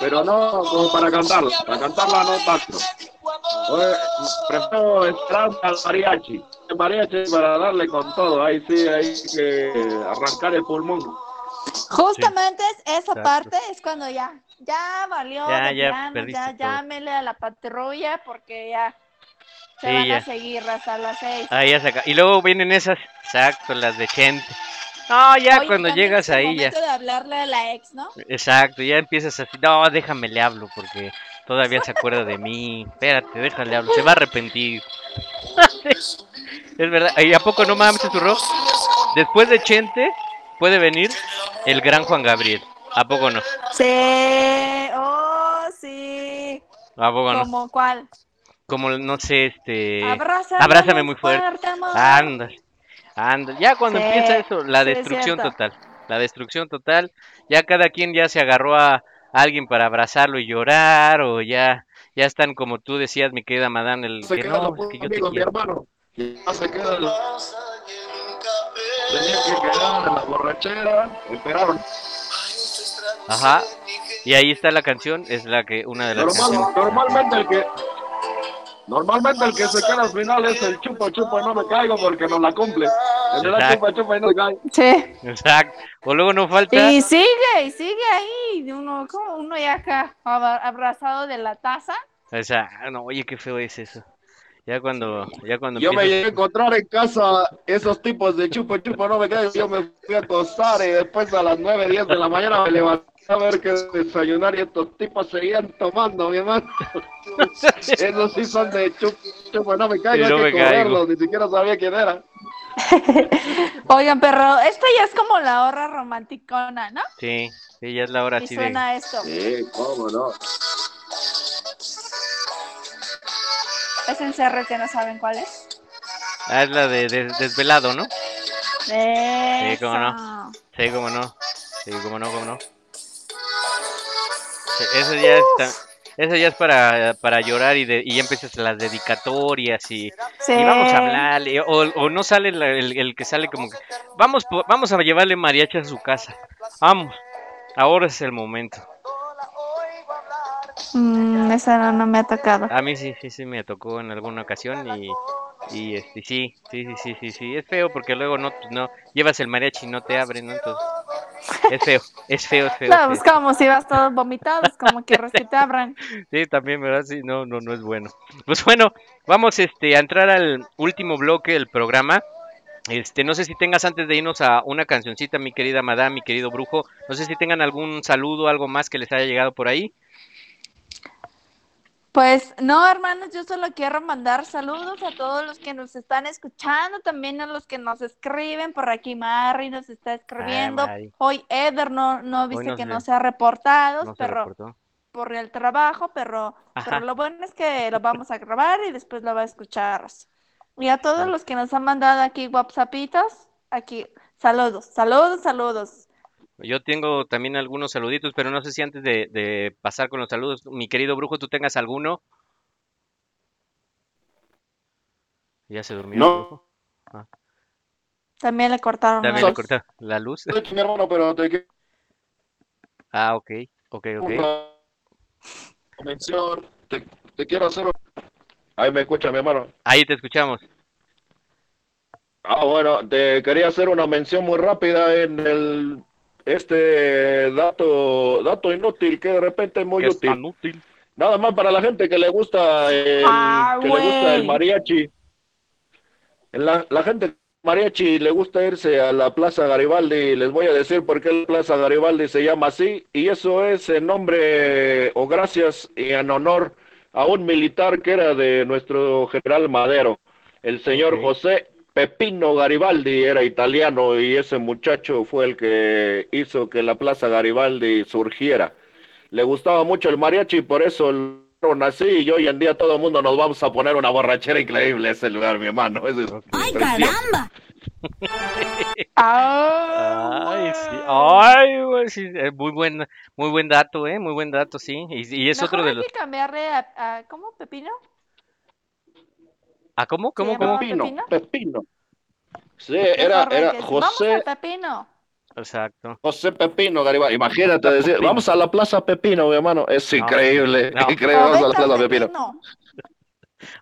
pero no como para cantarla, para cantarla no tanto. Pues, prefiero esperar al mariachi. El mariachi para darle con todo, ahí sí hay que arrancar el pulmón. Justamente es esa Exacto. parte es cuando ya, ya valió, Ya, ya plano, perdiste ya llámele a la patrulla porque ya se Sí, van ya. a seguir hasta las seis. Ahí ya se acaba. Y luego vienen esas, exacto, las de gente. No, ya Oye, cuando llegas es el ahí ya. de hablarle a la ex, ¿no? Exacto, ya empiezas así, no, déjame le hablo porque todavía se acuerda de mí. Espérate, déjale hablo, se va a arrepentir. <laughs> es verdad, ¿y a poco no mames tu rock? Después de Chente puede venir el gran Juan Gabriel. ¿A poco no? Sí, oh, sí. ¿A poco no? ¿Como cuál? Como no sé, este Abrázame, Abrázame muy fuerte. Anda, anda. Ya cuando Sí, empieza eso, la sí, es destrucción total. La destrucción total. Ya cada quien ya se agarró a alguien para abrazarlo y llorar, o ya, ya están como tú decías, mi querida madame, el se que queda no, es que yo te mi hermano. Ya se queda el- Tenía que quedar en la borrachera, esperaron. Ajá. Y ahí está la canción, es la que una de las Normal- canciones. normalmente el que normalmente el que se queda al final es el chupo y no me caigo porque no la cumple. El de la Exacto. chupa chupa y no me caigo. Sí. Exacto. O luego no falta. Y sigue, y sigue ahí. Uno, como uno ya acá abra- abrazado de la taza. Esa- no, oye, qué feo es eso. Ya cuando, ya cuando Yo me llegué a encontrar en casa esos tipos de chupo chupo no me caigo. Yo me fui a acostar y después a las 9, 10 de la mañana me levanté a ver qué desayunar y estos tipos seguían tomando, mi hermano. <laughs> Esos sí son de chupo chupo no me caigo, no hay que caigo. correrlos, ni siquiera sabía quién era. <laughs> Oigan, perro, esta ya es como la hora romanticona, ¿no? Sí, sí, ya es la hora Y así de. suena esto. Sí, cómo no. Es en CR que no saben cuál es. Ah, es la de, de- desvelado, ¿no? Sí, cómo no. Sí, cómo no. Sí, cómo no, cómo no. Eso ya está. Eso ya es para, para llorar y, de, y ya empiezas las dedicatorias y, Sí. y vamos a hablarle. O, o no sale la- el, el que sale como que vamos, vamos a llevarle mariachi a su casa. Vamos, ahora es el momento. Mm, esa no, no me ha tocado. A mí sí, sí, sí me tocó en alguna ocasión y, y este, sí, sí, sí, sí, sí, sí, es feo porque luego no, no, llevas el mariachi y no te abren, ¿no? Entonces, es feo, es feo, es feo. No, es pues feo. como si vas todos vomitados, como quieres que te abran. <laughs> Sí, también, ¿verdad? Sí, no, no, no es bueno. Pues bueno, vamos este, a entrar al último bloque del programa. Este, no sé si tengas antes de irnos a una cancioncita, mi querida madame, mi querido brujo. No sé si tengan algún saludo, algo más que les haya llegado por ahí. Pues no, hermanos, yo solo quiero mandar saludos a todos los que nos están escuchando, también a los que nos escriben. Por aquí Mari nos está escribiendo. Hoy Eder no, no viste que ve- no se ha reportado, No pero por el trabajo, pero, Ajá. pero lo bueno es que lo vamos a grabar y después lo va a escuchar. Y a todos los que nos han mandado aquí WhatsAppitos, aquí, saludos, saludos, saludos. Yo tengo también algunos saluditos, pero no sé si antes de, de pasar con los saludos, mi querido brujo, tú tengas alguno. Ya se durmió el No. brujo. También le cortaron También la le luz. cortaron la luz. mi hermano, pero te Ah, ok, ok, ok. mención. Te, te quiero hacer. Ahí me escucha, mi hermano. Ahí te escuchamos. Ah, bueno, te quería hacer una mención muy rápida en el este dato dato inútil que de repente es muy Que es útil. tan útil. Nada más para la gente que le gusta el, Ah, que le gusta el mariachi. La, la gente mariachi le gusta irse a la Plaza Garibaldi. Les voy a decir por qué la Plaza Garibaldi se llama así. Y eso es en nombre o gracias y en honor a un militar que era de nuestro general Madero. El señor. José Pepino Garibaldi era italiano y ese muchacho fue el que hizo que la Plaza Garibaldi surgiera le gustaba mucho el mariachi y por eso lo hicieron así y hoy en día todo el mundo nos vamos a poner una borrachera increíble ese lugar, mi hermano. Ese es ¡Ay, caramba! <laughs> Ah, Ay, sí. Ay, güey, sí, muy buen, muy buen dato, eh, muy buen dato, sí. Y, y es Mejor otro de hay los. que cambiarle a, a- ¿cómo? ¿Pepino? ¿Ah, cómo, cómo, ¿Se cómo? Pepino, Pepino? Pepino. Sí, era, era Vamos José, al Pepino. Exacto. José Pepino Garibaldi. Imagínate decir, vamos a la Plaza Pepino, mi hermano. Es No, increíble, no. increíble. Vamos a la Plaza Pepino. Pepino.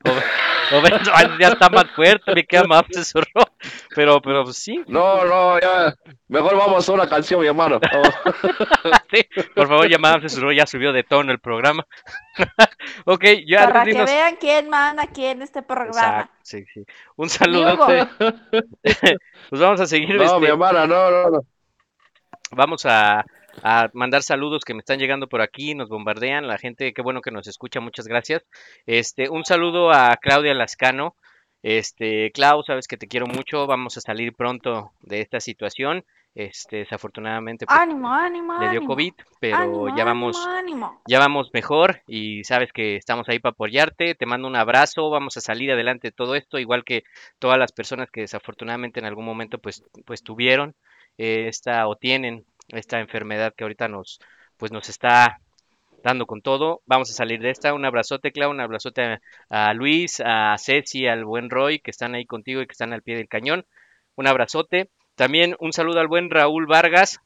O, <laughs> ay, ya está más fuerte, me queda más zurró. Pero, pero sí, No, no, ya. Mejor vamos a una canción, mi hermano. <laughs> Sí. Por favor, ya zurró, ya subió de tono el programa. <laughs> ok, ya Para que vean quién manda aquí en este programa. Exacto, sí, sí. Un saludote. Pues vamos a seguir. No, este, mi hermana, no, no, no. Vamos a, a mandar saludos que me están llegando por aquí, nos bombardean, la gente, qué bueno que nos escucha, muchas gracias. Este, un saludo a Claudia Lascano. Este, Clau, sabes que te quiero mucho, vamos a salir pronto de esta situación. Este, desafortunadamente pues, Ánimo, ánimo, le dio. COVID, pero Ánimo, ya vamos ánimo, ánimo. ya vamos mejor y sabes que estamos ahí para apoyarte. Te mando un abrazo, vamos a salir adelante de todo esto, igual que todas las personas que desafortunadamente en algún momento pues, pues tuvieron eh, esta o tienen esta enfermedad que ahorita nos pues nos está dando con todo. Vamos a salir de esta. Un abrazote, Clau, un abrazote a, Luis, a Ceci, al buen Roy, que están ahí contigo y que están al pie del cañón. Un abrazote. También un saludo al buen Raúl Vargas,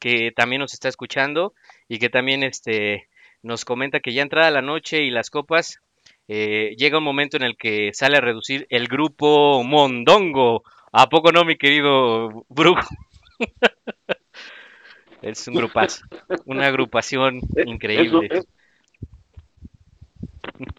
que también nos está escuchando y que también este, nos comenta que ya entrada la noche y las copas, eh, llega un momento en el que sale a reducir el grupo Mondongo. ¿A poco no, mi querido Brujo? <laughs> es un grupazo, una agrupación <laughs> increíble. Eso, es,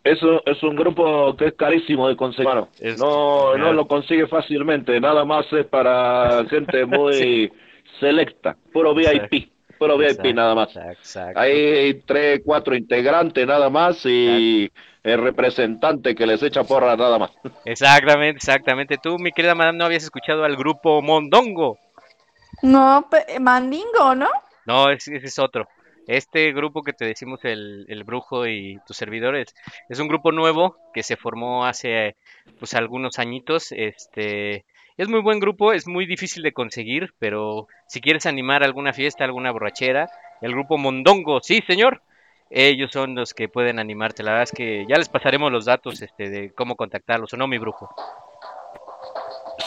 eso es un grupo que es carísimo de conseguir. no, no lo consigue fácilmente. Nada más es para gente <laughs> muy selecta. Puro VIP. Puro VIP Exacto, nada más. Exacto. Hay tres, cuatro integrantes nada más y el representante que les echa porra nada más. Exactamente, exactamente. Tú, mi querida madame, no habías escuchado al grupo Mondongo. No, Mandingo, ¿no? No, ese, ese es otro. Este grupo que te decimos, el, el Brujo y tus servidores, es un grupo nuevo que se formó hace pues algunos añitos. Este es muy buen grupo, es muy difícil de conseguir, pero si quieres animar alguna fiesta, alguna borrachera, el grupo Mondongo, sí, señor. Ellos son los que pueden animarte. La verdad es que ya les pasaremos los datos este, de cómo contactarlos, ¿o no, mi brujo?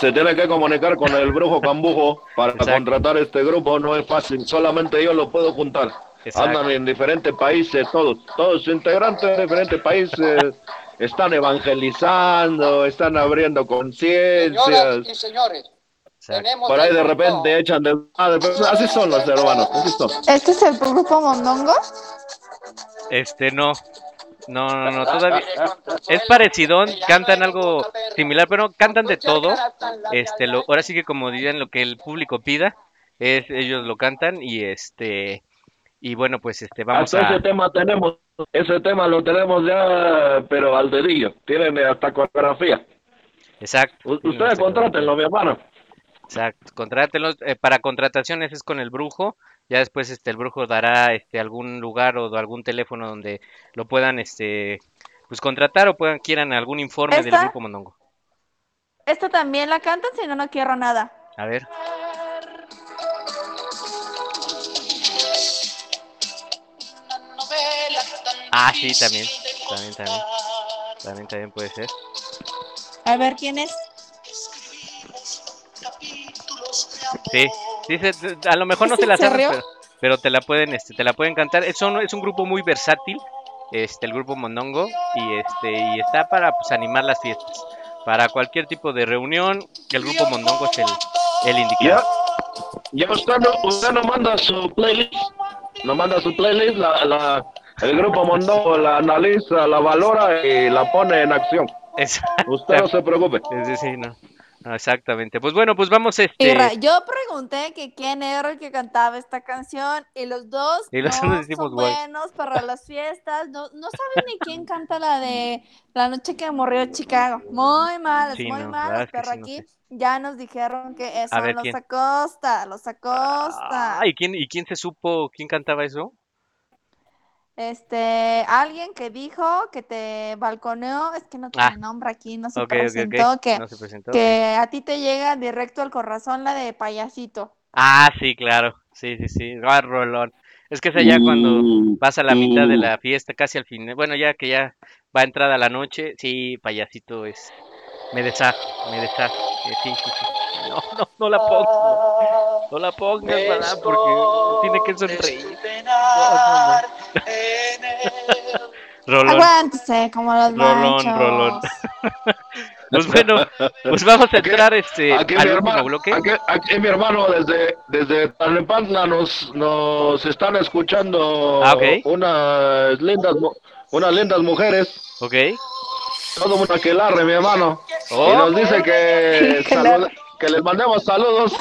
Se tiene que comunicar con el brujo Cambujo para Exacto. contratar este grupo. No es fácil. Solamente yo lo puedo juntar. Exacto. Andan en diferentes países, todos, todos integrantes de diferentes países, están evangelizando, están abriendo conciencias. Señoras y señores, tenemos Por ahí de grupo- repente echan de madre, pero así son los hermanos, así son. ¿Este es el grupo Mondongo? Este, no. No, no, no, todavía. Es parecidón, cantan algo similar, pero cantan de todo. Este, lo, ahora sí que como dirían lo que el público pida, es, ellos lo cantan y este, y bueno, pues este, vamos Hasta a, ese tema tenemos, ese tema lo tenemos ya, pero al dedillo. Tienen hasta coreografía. exacto. U- Ustedes nuestra- contrátenlo, mi hermano. Exacto, contrátenlos, eh, para contrataciones es con el brujo, ya después este el brujo dará este algún lugar o algún teléfono donde lo puedan este pues contratar o puedan quieran algún informe del grupo Mondongo. Esta también la cantan, si no, no quiero nada. A ver. Ah, sí, también. También, también. También, también puede ser. A ver quién es. Sí, sí, se- a lo mejor no ¿Es se la saben, serio? pero, pero te la pueden, este, te la pueden cantar. Es un, es un grupo muy versátil, este, el grupo Mondongo, y este, y está para pues, animar las fiestas. Para cualquier tipo de reunión, el grupo Mondongo es el, el Ya, indicado. ya usted no, usted no manda su playlist, no manda su playlist, la, la, el grupo Mondongo la analiza, la valora y la pone en acción. Usted no se preocupe. Sí, sí, no. Exactamente. Pues bueno, pues vamos este. Yo pregunté que quién era el que cantaba esta canción y los dos Y los no son guay. buenos para las fiestas. No, no saben ni quién canta la de La noche que murió Chicago. Muy Sí, muy no, que pero sí, no aquí ya nos dijeron que son ver, los ¿quién? Acosta, los Acosta. Ah, ¿y quién, ¿Y quién se supo? ¿Quién cantaba eso? Este, alguien que dijo que te balconeó, es que no tiene Ah. nombre aquí, no se presentó, que, No se presentó, que a ti te llega directo al corazón la de payasito. Ah, sí, claro. Sí, sí, sí. Ah, rolón. Es que es ya cuando vas a la mitad de la fiesta, casi al final. Bueno, ya que ya va entrada la noche, sí, payasito es. Me deshago, me deshago. Eh, sí, sí, sí. No, no, no la pongo. No la pongas, ¿verdad? Porque tiene que sonreír. No, no, no. Rolón. Aguántese como los Rolón, machos. rolón. <laughs> Pues bueno, pues vamos a entrar este Aquí mi, último hermano, bloque. aquí, aquí mi hermano desde, desde Tlalnepantla nos, nos están escuchando Ah, unas lindas unas lindas mujeres. Ok. Todo un aquelarre, mi hermano. Oh. Y nos dice que. <laughs> que les mandemos saludos.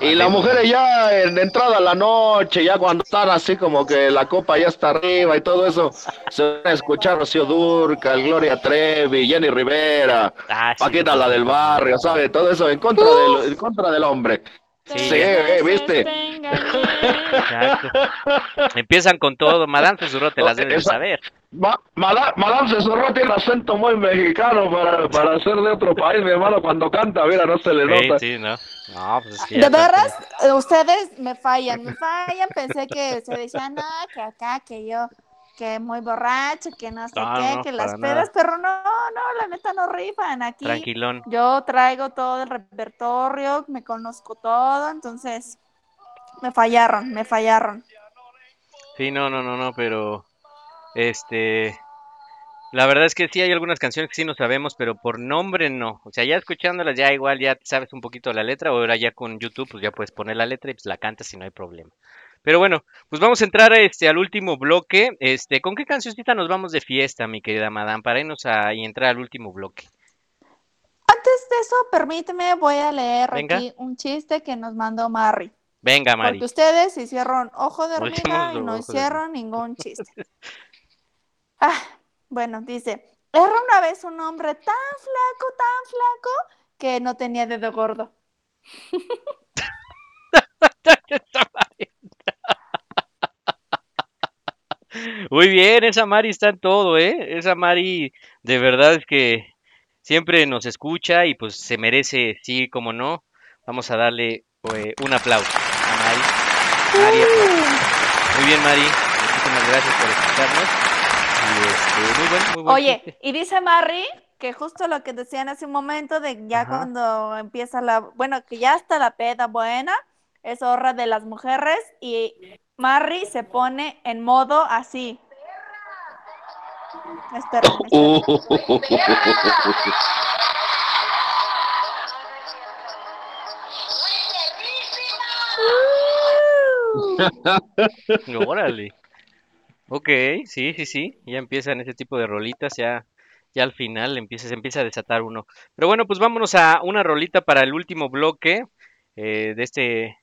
Y las mujeres ya en entrada a la noche, ya cuando están así como que la copa ya está arriba y todo eso, se van a escuchar Rocío Durcal, Gloria Trevi, Jenny Rivera, Ah, sí. Paquita la del barrio, ¿sabe? Todo eso en contra, del, en contra del hombre. Sí, Sí, eh, ¿viste? Exacto. <laughs> Empiezan con todo. Madame Cesurro te las debes de Esa- saber. Ma- Mala- Madame Cesurro tiene acento muy mexicano para, para ser de otro país, mi hermano, cuando canta, mira, no se le Sí, nota. sí, no. No, pues es que De veras, ustedes me fallan, me fallan. Pensé que se decían, no, que acá, que yo, que muy borracho, que no sé No, qué, no, que las pedas, pero no, no, la neta no rifan. Aquí Tranquilón. yo traigo todo el repertorio, me conozco todo, entonces me fallaron, me fallaron. Sí, no, no, no, no, pero este la verdad es que sí hay algunas canciones que sí no sabemos, pero por nombre no. O sea, ya escuchándolas ya igual ya sabes un poquito la letra, o ahora ya con YouTube pues ya puedes poner la letra y pues la cantas y no hay problema. Pero bueno, pues vamos a entrar este al último bloque. Este, ¿con qué cancioncita nos vamos de fiesta, mi querida madame, para irnos a y entrar al último bloque? Antes de eso, permíteme, voy a leer Venga. aquí un chiste que nos mandó Mari. Venga, Mari. Porque ustedes hicieron ojo de hormiga y no hicieron ningún chiste. <laughs> Ah, bueno, dice, era una vez un hombre tan flaco, tan flaco, que no tenía dedo gordo. <laughs> Muy bien, esa Mari está en todo, ¿eh? Esa Mari de verdad es que siempre nos escucha y pues se merece, sí, como no. Vamos a darle eh, un aplauso a Mari. Mari, aplausos. Muy bien, Mari. Muchísimas gracias por escucharnos. Y este, muy buen, muy buen Oye, y dice Mari que justo lo que decían hace un momento de ya Ajá. cuando empieza la, bueno, que ya está la peda buena, es horra de las mujeres y Marry se pone en modo así. Espérame. <laughs> Órale. Ok, sí, sí, sí. Ya empiezan ese tipo de rolitas, ya, ya al final empieza, se empieza a desatar uno. Pero bueno, pues vámonos a una rolita para el último bloque eh, de este,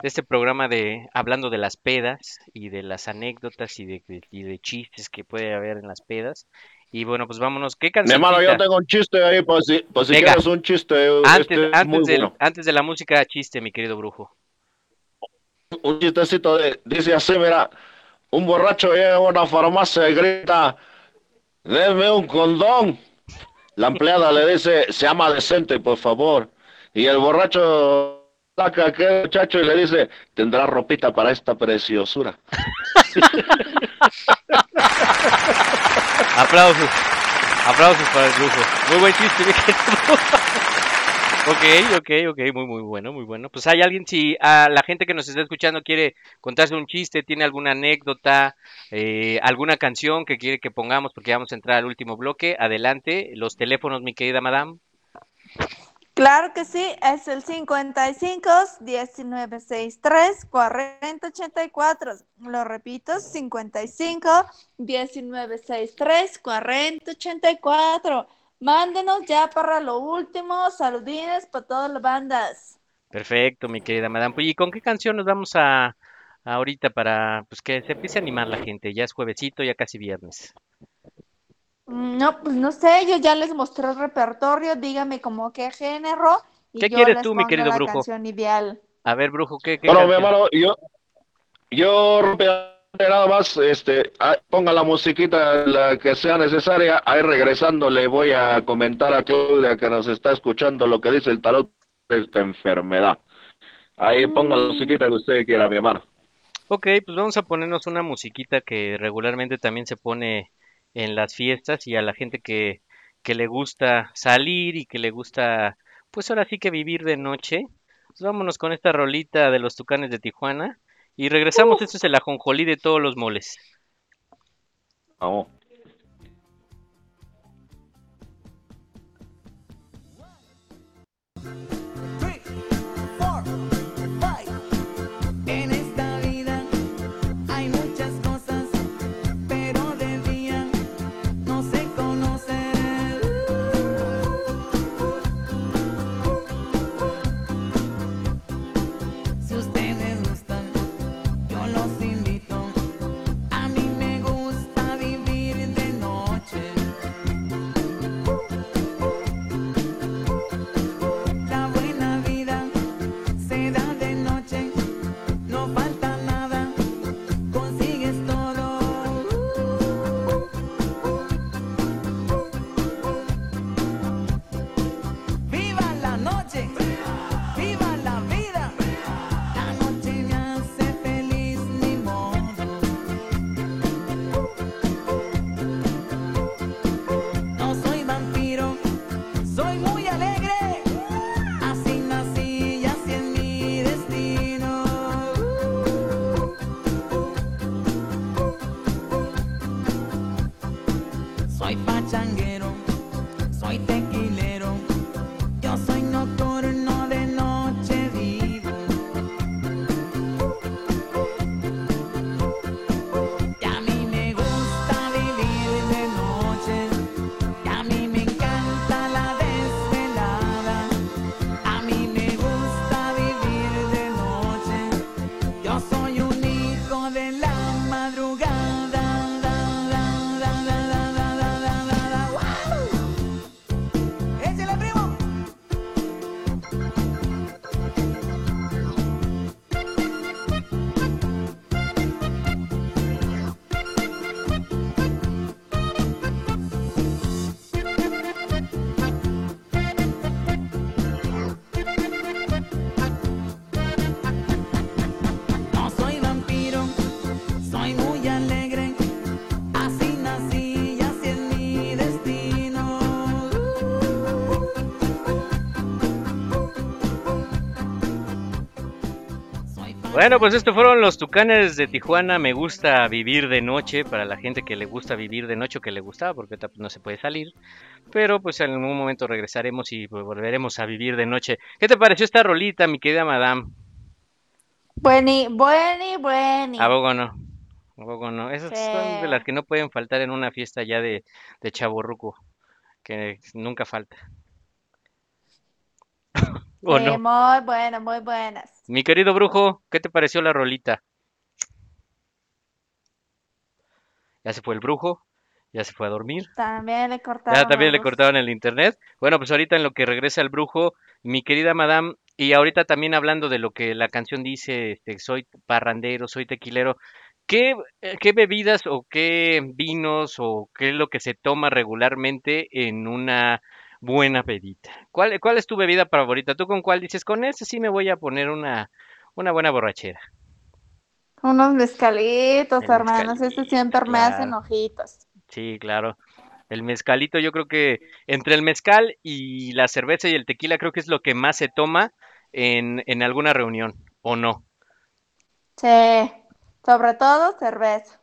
de este programa de hablando de las pedas y de las anécdotas y de, y de chistes que puede haber en las pedas. Y bueno, pues vámonos. ¿Qué Mi canción? hermano, yo tengo un chiste ahí, por si, por si quieres un chiste. Antes, este es antes, muy del- bueno. antes de la música, chiste, mi querido brujo. Un chistecito de, dice así, mira, un borracho llega a una farmacia y grita, denme un condón. La empleada le dice, se llama decente, por favor. Y el borracho saca aquel muchacho y le dice, tendrá ropita para esta preciosura. <laughs> Aplausos. Aplausos para el brujo. Muy buen chiste. <laughs> Ok, ok, ok, muy, muy bueno, muy bueno. Pues hay alguien, si a la gente que nos está escuchando quiere contarse un chiste, tiene alguna anécdota, eh, alguna canción que quiere que pongamos, porque vamos a entrar al último bloque, adelante. Los teléfonos, mi querida madame. Claro que sí, es el 55 1963 4084. Lo repito, 55 1963 4084. Mándenos ya para lo último. Saludines para todas las bandas. Perfecto, mi querida madame. Pues, ¿y con qué canción nos vamos a, a ahorita para pues que se empiece a animar la gente? Ya es juevesito, ya casi viernes. Mm, No, pues no sé, yo ya les mostré el repertorio. Dígame como qué género. Y ¿Qué yo quieres les tú, mi pongo querido la brujo? canción ideal. A ver, brujo, ¿qué, qué Bueno, mi hermano, yo, yo nada más, este, ah, ponga la musiquita la que sea necesaria. Ahí regresando le voy a comentar a Claudia que nos está escuchando lo que dice el tarot de esta enfermedad. Ahí ponga la musiquita que usted quiera, mi hermano. Ok, pues vamos a ponernos una musiquita que regularmente también se pone en las fiestas y a la gente que, que le gusta salir y que le gusta, pues ahora sí que vivir de noche. Pues vámonos con esta rolita de los Tucanes de Tijuana y regresamos. Esto es el ajonjolí de todos los moles. Vamos. Bueno, pues estos fueron los tucanes de Tijuana. Me gusta vivir de noche para la gente que le gusta vivir de noche o que le gustaba, porque pues, no se puede salir. Pero pues en algún momento regresaremos y pues, volveremos a vivir de noche. ¿Qué te pareció esta rolita, mi querida madame? Bueni, bueni, bueni. ¿A poco no? ¿A poco no? Esas Sí. son de las que no pueden faltar en una fiesta ya de, de chaborruco, que nunca falta. <laughs> ¿O Sí, no? muy buenas, muy buenas. Mi querido brujo, ¿qué te pareció la rolita? Ya se fue el brujo, ya se fue a dormir. También le cortaron. Ya también le cortaron el internet. Bueno, pues ahorita en lo que regresa el brujo, mi querida madame, y ahorita también hablando de lo que la canción dice, este, soy parrandero, soy tequilero, ¿qué, eh, qué bebidas o qué vinos o qué es lo que se toma regularmente en una buena pedita? ¿Cuál, cuál es tu bebida favorita? ¿Tú con cuál dices? Con ese sí me voy a poner una, una buena borrachera. Unos mezcalitos, El hermanos. Mezcalito, siempre me hacen ojitos. Sí, claro. El mezcalito, yo creo que entre el mezcal y la cerveza y el tequila, creo que es lo que más se toma en, en alguna reunión, ¿o no? Sí. Sobre todo cerveza.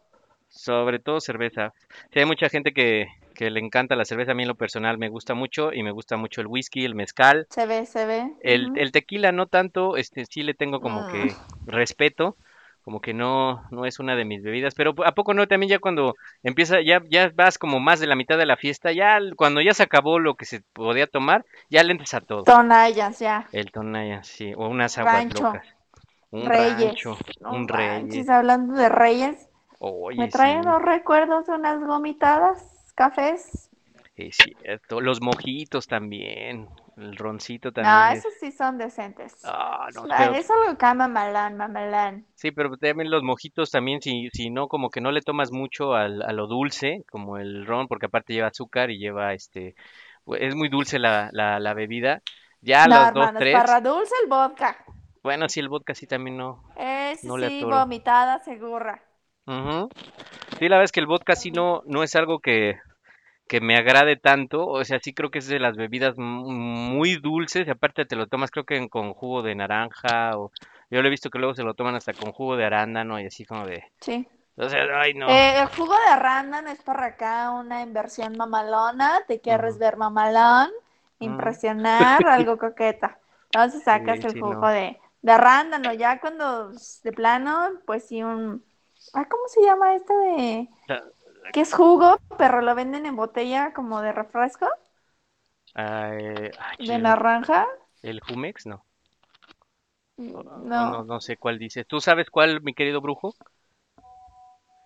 Sobre todo cerveza. Sí, hay mucha gente que, que le encanta la cerveza. A mí en lo personal me gusta mucho y me gusta mucho el whisky, el mezcal. Se ve, se ve. El, tequila no tanto, este sí le tengo como Mm. que respeto, como que no, no es una de mis bebidas, pero ¿a poco no? También ya cuando empieza, ya, ya vas como más de la mitad de la fiesta, ya cuando ya se acabó lo que se podía tomar, ya le entras a todo. Tonallas, ya. El tonaya, sí, o unas aguas Rancho. locas. Un Reyes. rancho, No un reyes. hablando de reyes, Oye, me traen sí, los recuerdos unas gomitadas, cafés. es cierto. Los mojitos también, el roncito No, también es- esos sí son decentes. Ah, no, Ah, pero- Es algo que mamalán, mamalán. Sí, pero también los mojitos también, si, si no, como que no le tomas mucho al, a lo dulce, como el ron, porque aparte lleva azúcar y lleva este, pues, es muy dulce la, la, la bebida. Ya No, las dos, tres, para dulce el vodka. bueno, sí, el vodka sí también no. Ese No sí, vomitada segura. Sí, la verdad es que el vodka sí no, no es algo que, que me agrade tanto, o sea, sí creo que es de las bebidas mu- muy dulces, y aparte te lo tomas creo que en- con jugo de naranja, o yo lo he visto que luego se lo toman hasta con jugo de arándano y así como de, Sí. o sea, ay no. Eh, el jugo de arándano es para acá una inversión mamalona. Te quieres ver mamalón, impresionar, algo <laughs> coqueta. Entonces sacas Sí, el sí, jugo no. de, de arándano. Ya cuando de plano, pues sí, un. Ah, ¿cómo se llama esto de.? Que es jugo, pero lo venden en botella como de refresco, Ay, ay, de naranja. ¿El Jumex? No. No, No. no, no sé cuál dices. ¿Tú sabes cuál, mi querido brujo?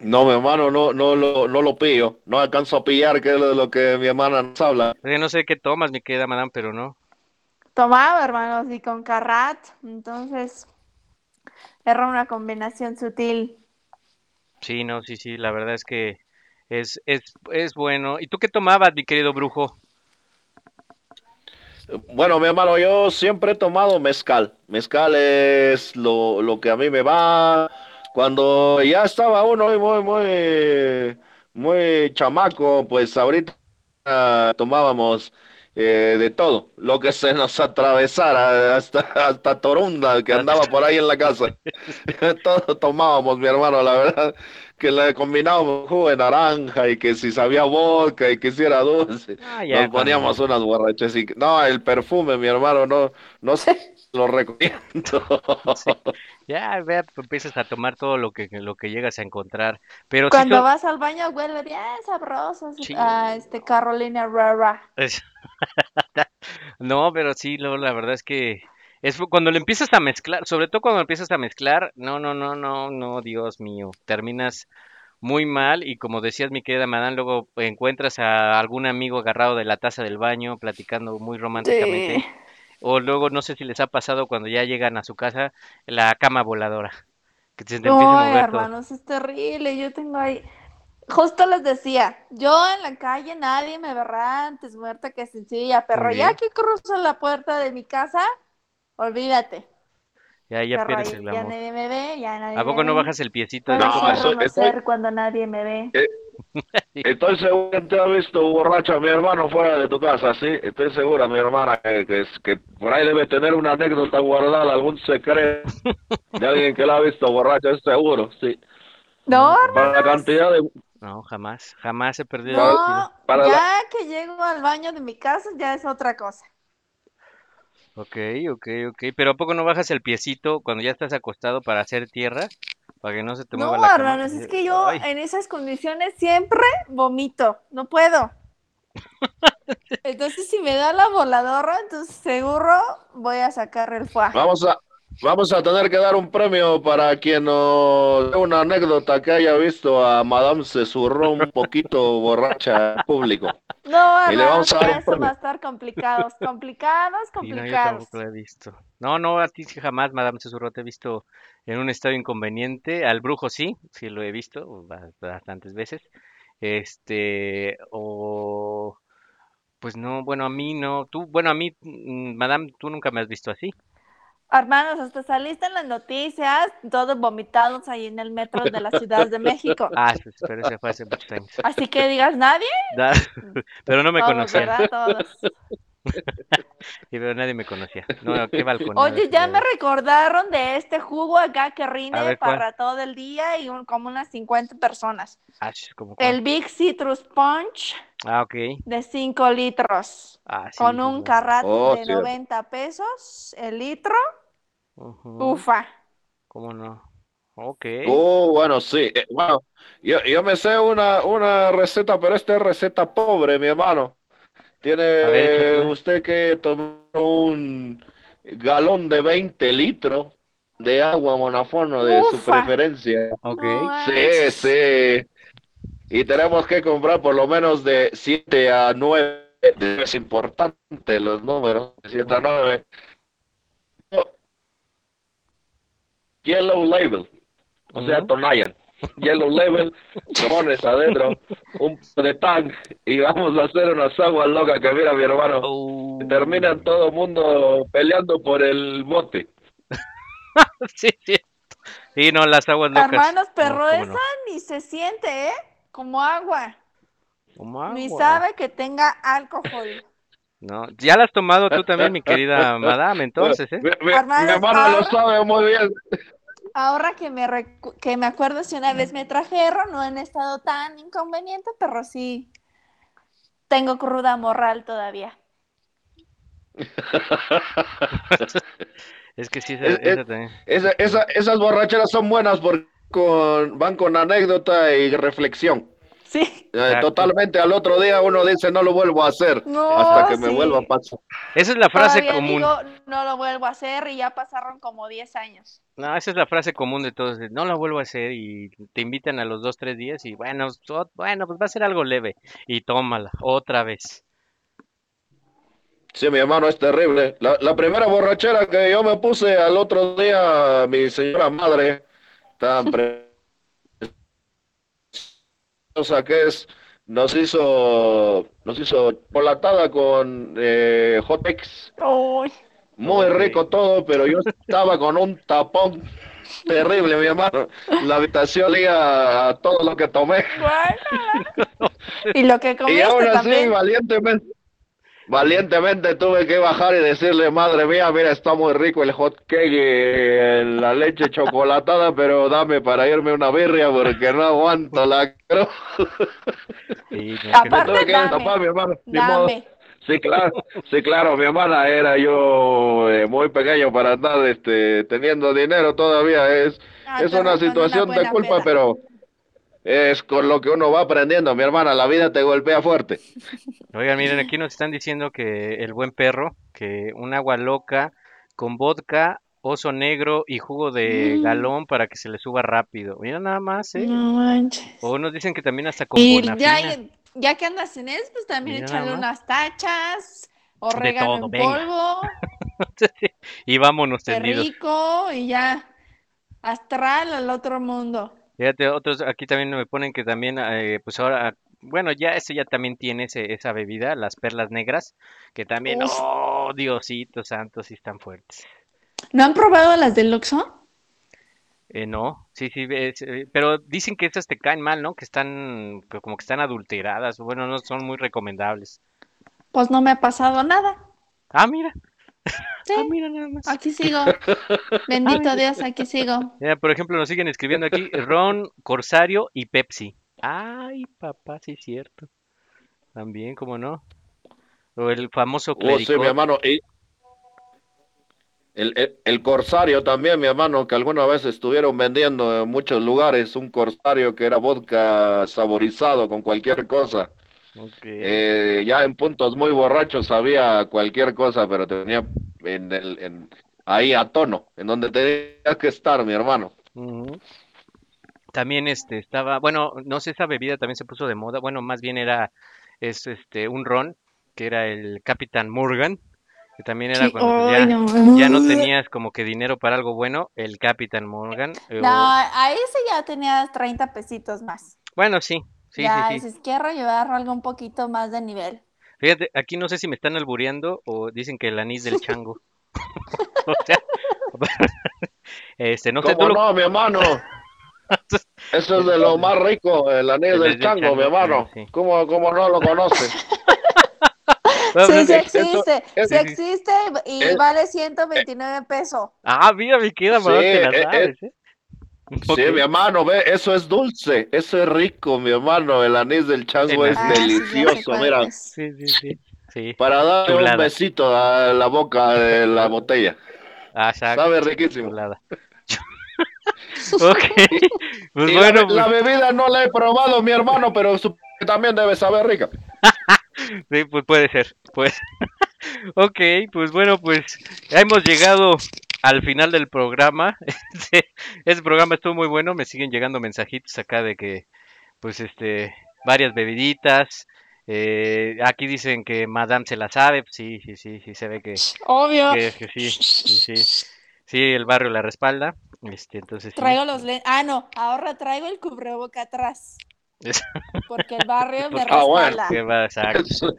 No, mi hermano, no, no lo, no lo pillo. No alcanzo a pillar que es lo, lo que mi hermana nos habla. Que no sé qué tomas, mi querida madame, pero no. Tomaba, hermanos, y con carrat. Entonces, era una combinación sutil. Sí, no, sí, sí, la verdad es que es, es, es bueno. ¿Y tú qué tomabas, mi querido brujo? Bueno, mi hermano, yo siempre he tomado mezcal. Mezcal es lo, lo que a mí me va. Cuando ya estaba uno muy, muy, muy chamaco, pues ahorita ah, tomábamos eh, de todo, lo que se nos atravesara, hasta, hasta Torunda que andaba por ahí en la casa. <laughs> <laughs> Todo tomábamos, mi hermano, la verdad, que le combinábamos jugo de naranja y que si sabía vodka y que si era dulce. Ah, ya, Nos poníamos unas borrachas y no, el perfume, mi hermano, no, no se <laughs> lo recomiendo. <laughs> Ya, vea, pues, empiezas a tomar todo lo que, lo que llegas a encontrar. Pero Cuando vas al baño huele bien sabroso. Sí. a este Carolina Herrera. es- <laughs> No, pero sí, lo- la verdad es que es cuando le empiezas a mezclar, sobre todo cuando empiezas a mezclar, no, no, no, no, no, Dios mío, terminas muy mal y como decías mi querida Madame, luego encuentras a algún amigo agarrado de la taza del baño platicando muy románticamente. O luego no sé si les ha pasado cuando ya llegan a su casa la cama voladora, que se te empieza a Ay, mover todo. hermanos, es terrible. Yo tengo ahí. Justo les decía, yo en la calle nadie me verá antes muerta que sencilla, pero ya que cruzo la puerta de mi casa, olvídate. Ya, ya pierdes ahí el ya nadie me ve, ya nadie ¿A poco me no ve. bajas el piecito? No, como- eso- reconocer cuando nadie me ve. Eh, Estoy seguro que te ha visto borracha a mi hermano fuera de tu casa, sí. Estoy segura, mi hermana, que, que, es- que por ahí debe tener una anécdota guardada, algún secreto de alguien que la ha visto borracha, es seguro, sí. No, Para la cantidad de... No, jamás, jamás he perdido no, para la- ya que llego al baño de mi casa ya es otra cosa. Ok, ok, ok. Pero ¿a poco no bajas el piecito cuando ya estás acostado para hacer tierra? Para que no se te No, mueva la cama. hermanos, es que yo Ay, en esas condiciones siempre vomito, no puedo. <laughs> Entonces, si me da la voladora, entonces seguro voy a sacar el fuá. Vamos a, vamos a tener que dar un premio para quien nos dé una anécdota que haya visto a Madame se zurró un poquito <laughs> borracha en público. No, Y le hermanos, vamos a dar eso premio. va a estar complicados, complicados, <laughs> sí, no, yo complicados. tampoco lo he visto. No, no, a ti sí jamás, Madame Susurro, te he visto en un estado inconveniente. Al brujo sí, sí lo he visto ba- bastantes veces. Este, o... Pues no, bueno, a mí no. Tú, bueno, a mí, mm, Madame, tú nunca me has visto así. Hermanos, hasta saliste en las noticias, todos vomitados ahí en el metro de la Ciudad de México. <laughs> Ah, sí, pero ese fue hace muchos años. Así que digas nadie, Da- <laughs> Pero no me todos, conocían. ¿verdad? Todos. <laughs> Sí, pero nadie me conocía. No, qué balcón. Oye, ya me recordaron de este jugo acá que rinde ver, ¿cuál? para todo el día y un- como unas 50 personas. como El Big Citrus Punch Ah, ok. de 5 litros. Ah, sí, con un sí. carrate Oh, de sí. 90 pesos el litro. Ujú, Ufa. ¿Cómo no? Ok. Oh, bueno, sí. eh, bueno, yo, yo me sé una, una receta, pero esta es receta pobre, mi hermano. Tiene A ver, échatela. usted que tomar un galón de 20 litros de agua monafono de su Ufa. preferencia. Ok. No Sí, manches. sí. Y tenemos que comprar por lo menos de 7 a 9. Es importante los números. de 7 a 9. Yellow Label. O sea, Ujú. Tonayan. Yellow Label. <laughs> Lo pones adentro. Un de tang. Y vamos a hacer unas aguas locas que mira mi hermano. Oh. Terminan todo el mundo peleando por el bote. <laughs> Sí, sí. Sí, no, las aguas locas. Hermanos, No, cómo esa no. ni se siente, ¿eh? Como agua. Como Ni agua. sabe que tenga alcohol. No, ya la has tomado tú también, mi querida <laughs> madame, entonces, ¿eh? Mi, mi- hermano lo sabe muy bien. Ahora que me, recu- que me acuerdo si una vez me trajeron, no en estado tan inconveniente, pero sí tengo cruda moral todavía. <laughs> Es que sí, esa, Es- es- esa también. Esa- esa- esas borracheras son buenas porque con, van con anécdota y reflexión. Sí. Eh, totalmente al otro día uno dice no lo vuelvo a hacer No, hasta que me vuelva a pasar. Esa es la frase Todavía común. digo, no lo vuelvo a hacer y ya pasaron como 10 años. No, esa es la frase común de todos. de, No la vuelvo a hacer y te invitan a los dos, tres días y bueno, so- bueno, pues va a ser algo leve y tómala otra vez. Sí, mi hermano, es terrible. La, la primera borrachera que yo me puse al otro día, mi señora madre, tan <laughs> preciosa que es, nos hizo, nos hizo chocolatada con eh. Uy, Muy rico todo, pero yo estaba con un tapón terrible, mi hermano. La habitación olía a todo lo que tomé. bueno. <laughs> y lo que Y comiste aún así, también. valientemente, valientemente tuve que bajar y decirle, madre mía, mira, está muy rico el hot cake y la leche chocolatada, pero dame para irme una birria porque no aguanto la creo. Y no, que no- Aparte, tuve que dame, tapar, mi hermano. ni modo. dame. Sí, claro, sí, claro, mi hermana era yo eh, muy pequeño para andar este, teniendo dinero todavía. Es, Ah, es una situación de culpa, peda. pero es con lo que uno va aprendiendo, mi hermana. La vida te golpea fuerte. <laughs> Oigan, miren, aquí nos están diciendo que el buen perro, que un agua loca con vodka, oso negro y jugo de Mm. galón para que se le suba rápido. Mira nada más, ¿eh? No manches. O nos dicen que también hasta con Y ya, ya que andas en eso, pues también Mira échale unas tachas, orégano todo, en venga. polvo, <laughs> y vámonos qué tendidos. rico, y ya, astral al otro mundo. Fíjate, otros aquí también me ponen que también, eh, pues ahora, bueno, ya ese ya también tiene ese, esa bebida, las perlas negras, que también, Uf. oh, Diosito santo, sí están fuertes. ¿No han probado las del Oxxo? Eh, no, sí, sí, es, eh, pero dicen que estas te caen mal, ¿no? Que están, que como que están adulteradas, bueno, no son muy recomendables. Pues no me ha pasado nada. Ah, mira, Sí, ah, mira nada más. aquí <laughs> sigo. Bendito Dios, aquí sigo. Mira, por ejemplo, nos siguen escribiendo aquí Ron, Corsario y Pepsi. Ay, papá, sí es cierto. También, ¿cómo no? O el famoso Oh, sí, mi clericot. hermano. Y el, el, el corsario también, mi hermano, que alguna vez estuvieron vendiendo en muchos lugares un corsario que era vodka saborizado con cualquier cosa. Eh, ya en puntos muy borrachos había cualquier cosa, pero tenía en el, en, ahí a tono, en donde tenía que estar, mi hermano. También este estaba, bueno, no sé, esa bebida también se puso de moda. Bueno, más bien era es este un ron que era el Capitán Morgan, que también era Sí, cuando ya, no. ya no tenías como que dinero para algo bueno, el Capitán Morgan. o- No, a ese ya tenías 30 pesitos más. bueno, sí, sí, ya, sí, sí. dices, quiero llevar algo un poquito más de nivel. Fíjate, aquí no sé si me están albureando o dicen que el anís del chango. <laughs> O sea, este, no sé, tú ¿Cómo lo- no, mi hermano? <laughs> Eso es de lo más rico, el anís El del del chango, chango, mi hermano. sí. ¿Cómo, cómo no lo conoces? <laughs> No, Sí, sí existe, sí existe y es- vale 129 pesos. Ah, mira, mi queda, Sí, te la eh, sabes, ¿eh? Sí, mi hermano, ve, eso es dulce, eso es rico, mi hermano. El anís del chango El es. Ah, delicioso, mira. es. Sí, sí, sí. Sí. Para darle Chulada. un besito a la boca de la botella. Ah, exacto. Sabe riquísimo. Chulada. <laughs> Ok. Pues bueno, la, la pues, bebida no la he probado, mi hermano, pero supongo que también debe saber rica. <laughs> sí, pues puede ser. Pues. <laughs> Ok, pues bueno, pues ya hemos llegado al final del programa. <laughs> Este, programa estuvo muy bueno. Me siguen llegando mensajitos acá de que, pues, este, varias bebiditas. Eh, aquí dicen que Madame se la sabe. Sí, sí, sí, sí, se ve que, Obvio. que, que sí, sí, sí. Sí, el barrio la respalda. Este, entonces sí. Traigo los lentes. Ah, no, ahora traigo el cubreboca atrás. Porque el barrio <laughs> me Ah, bueno, respalda. va, exacto.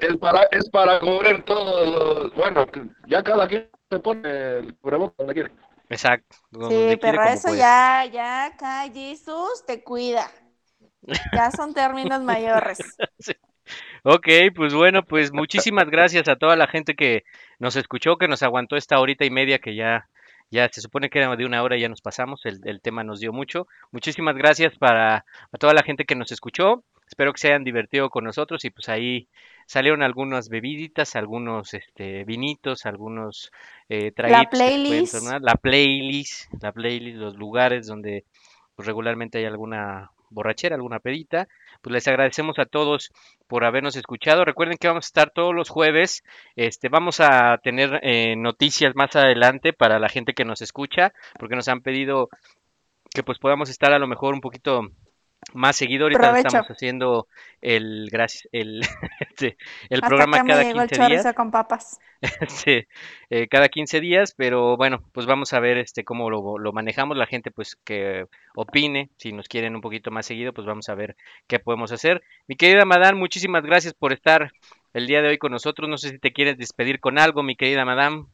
Es, para, es para cubrir todo. lo- Bueno, ya cada quien se pone el cubrebocas donde quiere. Exacto. donde Sí, quiere, pero como eso puede. ya, ya acá Jesús te cuida. Ya son términos mayores. <laughs> Ok, pues bueno, pues muchísimas gracias a toda la gente que nos escuchó, que nos aguantó esta horita y media que ya, ya se supone que era de una hora y ya nos pasamos, el, el tema nos dio mucho. Muchísimas gracias para a toda la gente que nos escuchó. Espero que se hayan divertido con nosotros y pues ahí salieron algunas bebiditas, algunos este vinitos, algunos eh, traguitos pueden playlist. la playlist, la playlist, los lugares donde pues, regularmente hay alguna borrachera, alguna pedita. Pues les agradecemos a todos por habernos escuchado. Recuerden que vamos a estar todos los jueves. Este, vamos a tener eh, noticias más adelante para la gente que nos escucha, porque nos han pedido que pues podamos estar a lo mejor un poquito más seguido. Ahorita Provecho. estamos haciendo el el <laughs> este, el Hasta programa cada llegó el 15 días. con papas. <laughs> Eh, cada 15 días, pero bueno, pues vamos a ver este cómo lo, lo manejamos, la gente pues que opine, si nos quieren un poquito más seguido, pues vamos a ver qué podemos hacer. Mi querida Madame, muchísimas gracias por estar el día de hoy con nosotros. No sé si te quieres despedir con algo, mi querida Madame.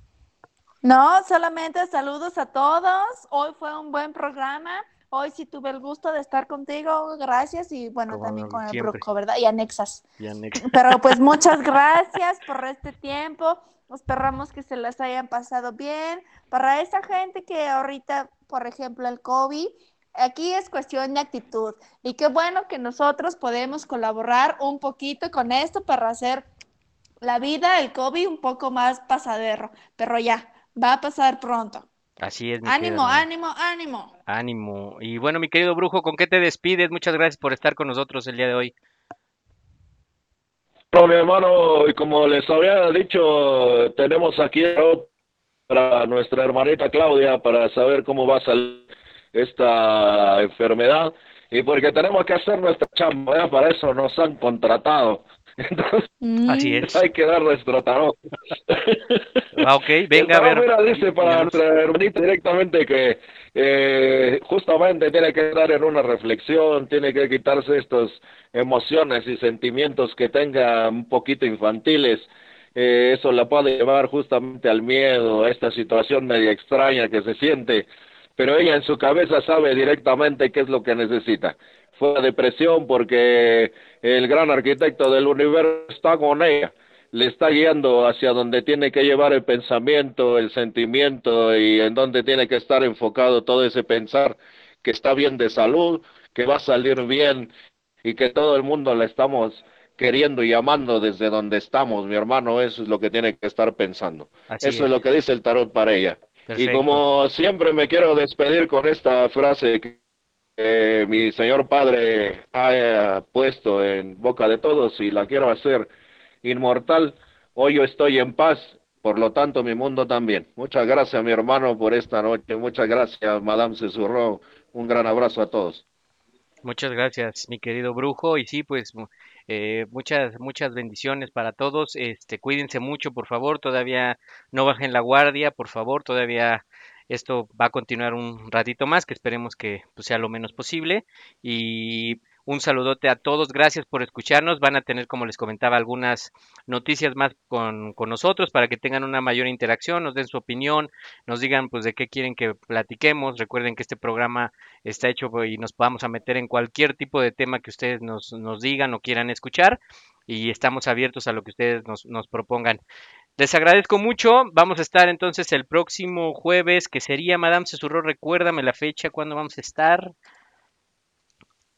No, solamente saludos a todos. Hoy fue un buen programa. Hoy sí tuve el gusto de estar contigo. Gracias. Y bueno, Como también con el. Bruco, ¿verdad? Y anexas. Y <laughs> Pero pues muchas <laughs> gracias por este tiempo. Esperamos que se las hayan pasado bien. Para esa gente que ahorita, por ejemplo, el COVID, aquí es cuestión de actitud. Y qué bueno que nosotros podemos colaborar un poquito con esto para hacer la vida, el COVID, un poco más pasadero. Pero ya, va a pasar pronto. Así es, mi Ánimo, ánimo, ánimo. Ánimo. Y bueno, mi querido Brujo, ¿con qué te despides? Muchas gracias por estar con nosotros el día de hoy. Bueno, mi hermano, y como les había dicho, tenemos aquí para nuestra hermanita Claudia para saber cómo va a salir esta enfermedad y porque tenemos que hacer nuestra chamba, ¿eh? para eso nos han contratado. Entonces Así Mm, es. hay que dar nuestro tarot. Ah, ok, <laughs> venga a ver. mira, dice para nuestra hermanita directamente que eh, justamente tiene que estar en una reflexión, tiene que quitarse estas emociones y sentimientos que tenga un poquito infantiles. Eh, eso la puede llevar justamente al miedo, a esta situación media extraña que se siente. pero ella en su cabeza sabe directamente qué es lo que necesita. Fue a depresión porque el gran arquitecto del universo está con ella, le está guiando hacia donde tiene que llevar el pensamiento, el sentimiento y en donde tiene que estar enfocado todo ese pensar que está bien de salud, que va a salir bien y que todo el mundo la estamos queriendo y amando desde donde estamos, mi hermano, eso es lo que tiene que estar pensando. Así eso es lo que dice el tarot para ella. Y como siempre me quiero despedir con esta frase que eh, mi señor padre ha eh, puesto en boca de todos y la quiero hacer inmortal. Hoy yo estoy en paz, por lo tanto mi mundo también. Muchas gracias mi hermano por esta noche. Muchas gracias Madame Cesurro. Un gran abrazo a todos. Muchas gracias, mi querido brujo. Y sí, pues eh, muchas, muchas bendiciones para todos. Este, cuídense mucho, por favor. Todavía no bajen la guardia, por favor. Todavía esto va a continuar un ratito más, que esperemos que pues, sea lo menos posible. Y un saludote a todos. Gracias por escucharnos. Van a tener, como les comentaba, algunas noticias más con, con nosotros para que tengan una mayor interacción, nos den su opinión, nos digan pues de qué quieren que platiquemos. Recuerden que este programa está hecho y nos vamos a meter en cualquier tipo de tema que ustedes nos, nos digan o quieran escuchar y estamos abiertos a lo que ustedes nos, nos propongan. Les agradezco mucho. Vamos a estar entonces el próximo jueves, que sería Madame Cesurro. Recuérdame la fecha, cuándo vamos a estar.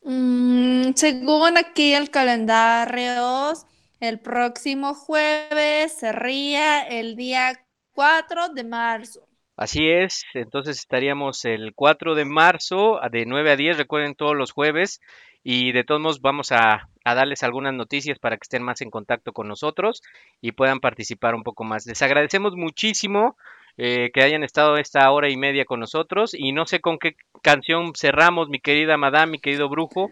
Mm, según aquí el calendario, el próximo jueves sería el día 4 de marzo. Así es, entonces estaríamos el 4 de marzo de 9 a 10, recuerden todos los jueves, y de todos modos vamos a, a darles algunas noticias para que estén más en contacto con nosotros y puedan participar un poco más. Les agradecemos muchísimo eh, que hayan estado esta hora y media con nosotros y no sé con qué canción cerramos, mi querida madame, mi querido brujo.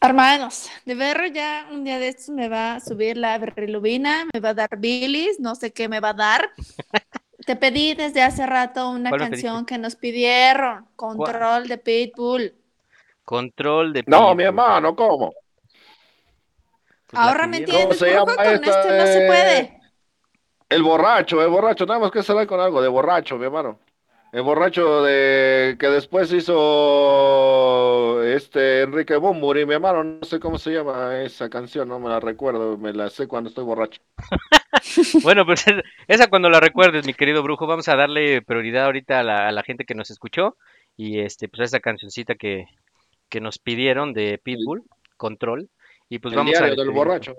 Hermanos, de ver ya un día de estos me va a subir la bilirrubina, me va a dar bilis, no sé qué me va a dar. <laughs> Te pedí desde hace rato una ¿Cuál me canción que nos pidieron, Control de Pitbull. Control de No, mi hermano, ¿cómo? Pues Ahora me entiendes, ¿Cómo se brujo, llama con esta, este no se puede. El borracho, el borracho, tenemos que salir con algo de borracho, mi hermano. El borracho de que después hizo este Enrique Bumburi, mi hermano, no sé cómo se llama esa canción, no me la recuerdo, me la sé cuando estoy borracho. <laughs> Bueno, pues es- esa cuando la recuerdes, mi querido brujo, vamos a darle prioridad ahorita a la, a la gente que nos escuchó y este, pues a esa cancioncita que, que nos pidieron de Pitbull, Control, y pues El vamos a diario del despedirnos. borracho.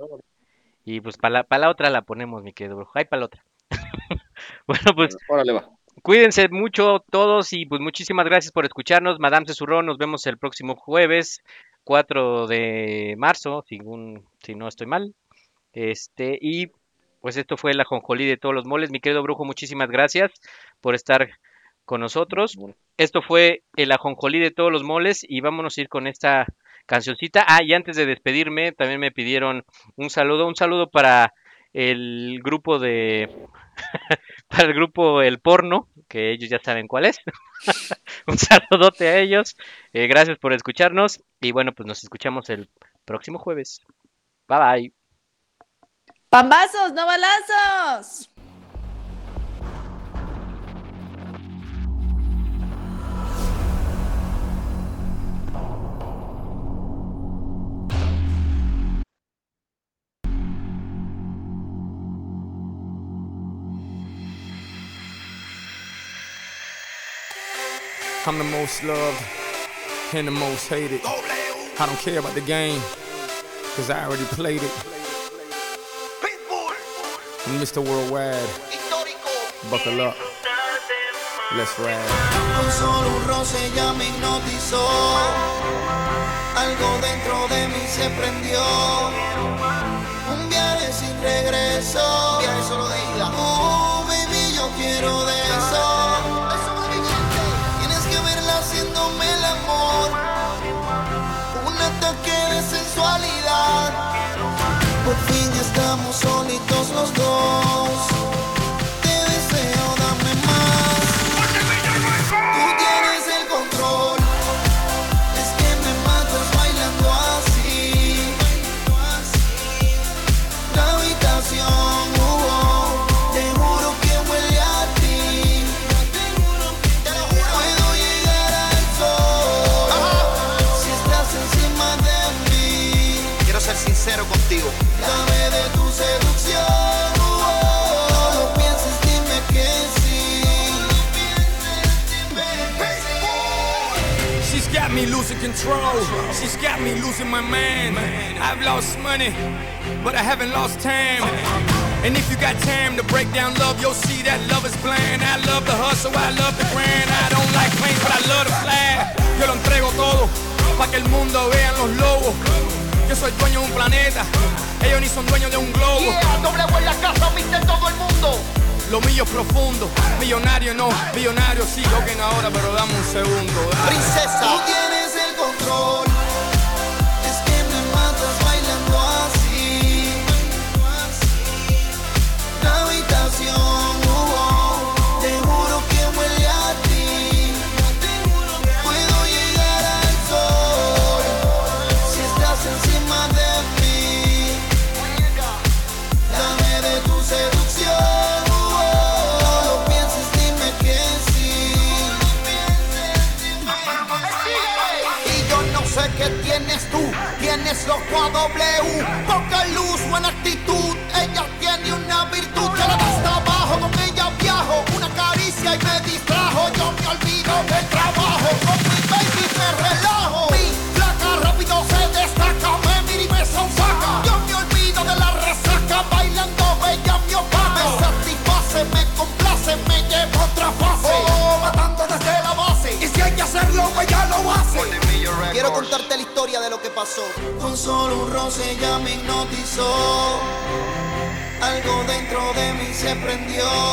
Y pues para la, pa' la otra la ponemos, mi querido brujo. Ay, para la otra. <laughs> bueno, pues Órale, va. cuídense mucho todos y pues muchísimas gracias por escucharnos. Madame Cesurró, nos vemos el próximo jueves, 4 de marzo, si, un- si no estoy mal. Este, y pues esto fue la jonjolí de todos los moles. Mi querido brujo, muchísimas gracias por estar con nosotros. Esto fue el ajonjolí de todos los moles y vámonos a ir con esta cancioncita. Ah, y antes de despedirme, también me pidieron un saludo, un saludo para el grupo de <laughs> para el grupo El Porno, que ellos ya saben cuál es. <laughs> un saludote a ellos. Eh, gracias por escucharnos y bueno, pues nos escuchamos el próximo jueves. Bye bye. ¡Pambazos, no balazos! I'm the most loved and the most hated. I don't care about the game, cause I already played it. And Mr. Worldwide, buckle up. Let's ride. Con solo un roce ya me hipnotizó. Algo dentro de mí se prendió. Un viaje sin regreso. Viaje solo de ida. Oh, uh, baby, yo quiero de eso. Un ataque de sensualidad. Por fin estamos solitos los dos. Control. She's got me losing my man. I've lost money, but I haven't lost time. And if you got time to break down love, you'll see that love is blind. I love the hustle, I love the grind. I don't like planes, but I love to fly. Yo lo entrego todo, pa' que el mundo vean los lobos. Yo soy dueño de un planeta, ellos ni son dueños de un globo. Yeah, doble en la casa, viste todo el mundo. Lo mío es profundo, millonario no, millonario sí, toquen ahora, pero dame un segundo. Princesa, tú tienes control. Tienes loco a W, poca luz, se prendió.